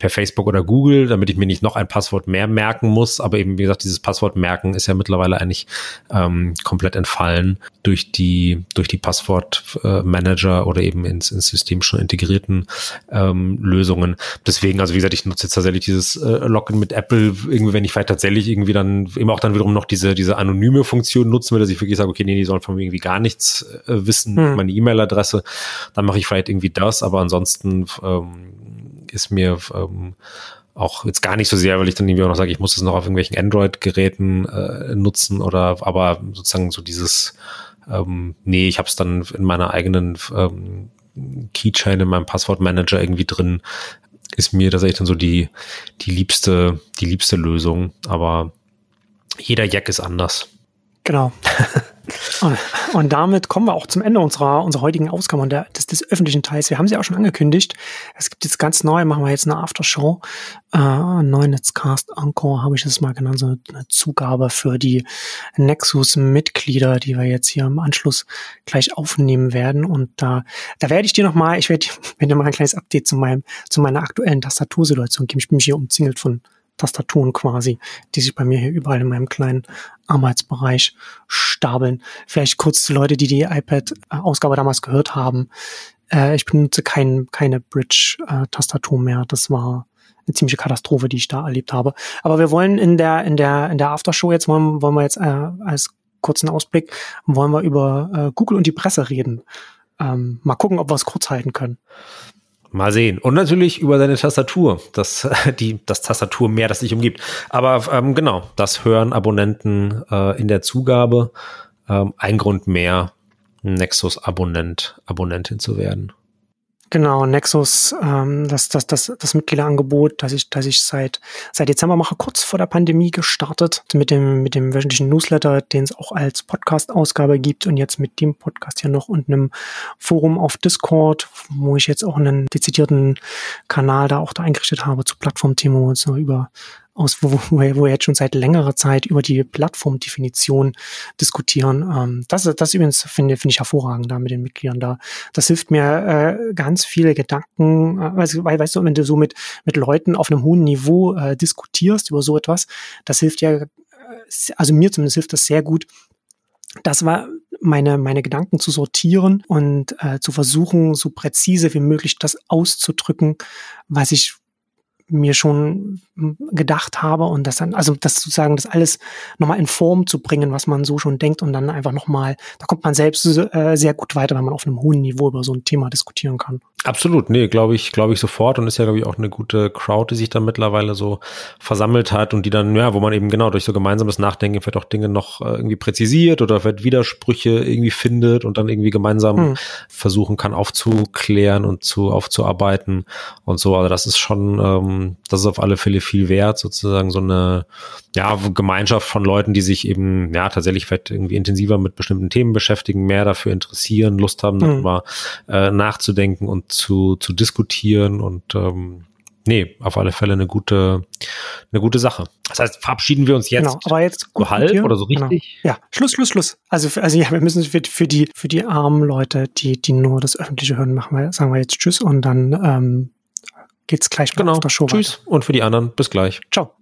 per Facebook oder Google, damit ich mir nicht noch ein Passwort mehr merken muss, aber eben wie gesagt dieses Passwort merken ist ja mittlerweile eigentlich ähm, komplett entfallen durch die durch die Passwortmanager äh, oder eben ins, ins System schon integrierten ähm, Lösungen. Deswegen also wie gesagt ich nutze jetzt tatsächlich dieses äh, Login mit Apple irgendwie wenn ich vielleicht tatsächlich irgendwie dann eben auch dann wiederum noch diese, diese anonyme Funktion nutzen will, dass ich wirklich sage, okay, nee, die sollen von mir irgendwie gar nichts äh, wissen, hm. meine E-Mail-Adresse, dann mache ich vielleicht irgendwie das, aber ansonsten ähm, ist mir ähm, auch jetzt gar nicht so sehr, weil ich dann irgendwie auch noch sage, ich muss das noch auf irgendwelchen Android-Geräten äh, nutzen oder aber sozusagen so dieses, ähm, nee, ich habe es dann in meiner eigenen ähm, Keychain in meinem Passwortmanager irgendwie drin, ist mir tatsächlich dann so die, die liebste, die liebste Lösung. Aber jeder Jack ist anders. Genau. und, und, damit kommen wir auch zum Ende unserer, unserer heutigen Ausgabe und der, des, des öffentlichen Teils. Wir haben sie auch schon angekündigt. Es gibt jetzt ganz neu, machen wir jetzt eine Aftershow. Äh, neuen Netzcast Encore habe ich das mal genannt, so eine Zugabe für die Nexus-Mitglieder, die wir jetzt hier im Anschluss gleich aufnehmen werden. Und da, da werde ich dir nochmal, ich werde, werde dir mal ein kleines Update zu meinem, zu meiner aktuellen Tastatursituation geben. Ich bin mich hier umzingelt von Tastaturen quasi, die sich bei mir hier überall in meinem kleinen Arbeitsbereich stapeln. Vielleicht kurz zu Leute, die die iPad-Ausgabe damals gehört haben. Äh, ich benutze kein, keine Bridge-Tastatur mehr. Das war eine ziemliche Katastrophe, die ich da erlebt habe. Aber wir wollen in der, in der, in der Aftershow jetzt wollen, wollen wir jetzt äh, als kurzen Ausblick, wollen wir über äh, Google und die Presse reden. Ähm, mal gucken, ob wir es kurz halten können. Mal sehen. Und natürlich über deine Tastatur, das, die, das Tastaturmeer, das dich umgibt. Aber ähm, genau, das hören Abonnenten äh, in der Zugabe. Ähm, ein Grund mehr, Nexus-Abonnent, Abonnentin zu werden. Genau, Nexus, ähm, das, das, das, das Mitgliederangebot, das ich, das ich seit, seit Dezember mache, kurz vor der Pandemie gestartet, mit dem, mit dem wöchentlichen Newsletter, den es auch als Podcast-Ausgabe gibt und jetzt mit dem Podcast hier noch und einem Forum auf Discord, wo ich jetzt auch einen dezidierten Kanal da auch da eingerichtet habe zu Plattformthemen und so über aus, wo, wo, wo wir jetzt schon seit längerer Zeit über die Plattformdefinition diskutieren. Ähm, das, das übrigens finde finde ich hervorragend da mit den Mitgliedern da. Das hilft mir äh, ganz viele Gedanken, äh, weil, weißt du, wenn du so mit, mit Leuten auf einem hohen Niveau äh, diskutierst über so etwas, das hilft ja, äh, also mir zumindest hilft das sehr gut, das war meine, meine Gedanken zu sortieren und äh, zu versuchen, so präzise wie möglich das auszudrücken, was ich mir schon gedacht habe und das dann, also das sozusagen das alles nochmal in Form zu bringen, was man so schon denkt und dann einfach nochmal, da kommt man selbst äh, sehr gut weiter, wenn man auf einem hohen Niveau über so ein Thema diskutieren kann. Absolut, nee, glaube ich, glaube ich sofort und ist ja, glaube ich, auch eine gute Crowd, die sich da mittlerweile so versammelt hat und die dann, ja, wo man eben genau durch so gemeinsames Nachdenken vielleicht auch Dinge noch äh, irgendwie präzisiert oder vielleicht Widersprüche irgendwie findet und dann irgendwie gemeinsam hm. versuchen kann aufzuklären und zu aufzuarbeiten und so. Also das ist schon, ähm, das ist auf alle Fälle viel wert, sozusagen so eine ja, Gemeinschaft von Leuten, die sich eben ja tatsächlich vielleicht irgendwie intensiver mit bestimmten Themen beschäftigen, mehr dafür interessieren, Lust haben, mhm. darüber äh, nachzudenken und zu, zu diskutieren und ähm, nee, auf alle Fälle eine gute, eine gute Sache. Das heißt, verabschieden wir uns jetzt, genau, aber jetzt so halb oder so genau. richtig? Genau. Ja, Schluss, Schluss, Schluss. Also, also ja, wir müssen für, für die, für die armen Leute, die, die nur das Öffentliche hören, machen wir, sagen wir jetzt Tschüss und dann ähm, geht's gleich genau. auf der Show Tschüss weiter. und für die anderen bis gleich. Ciao.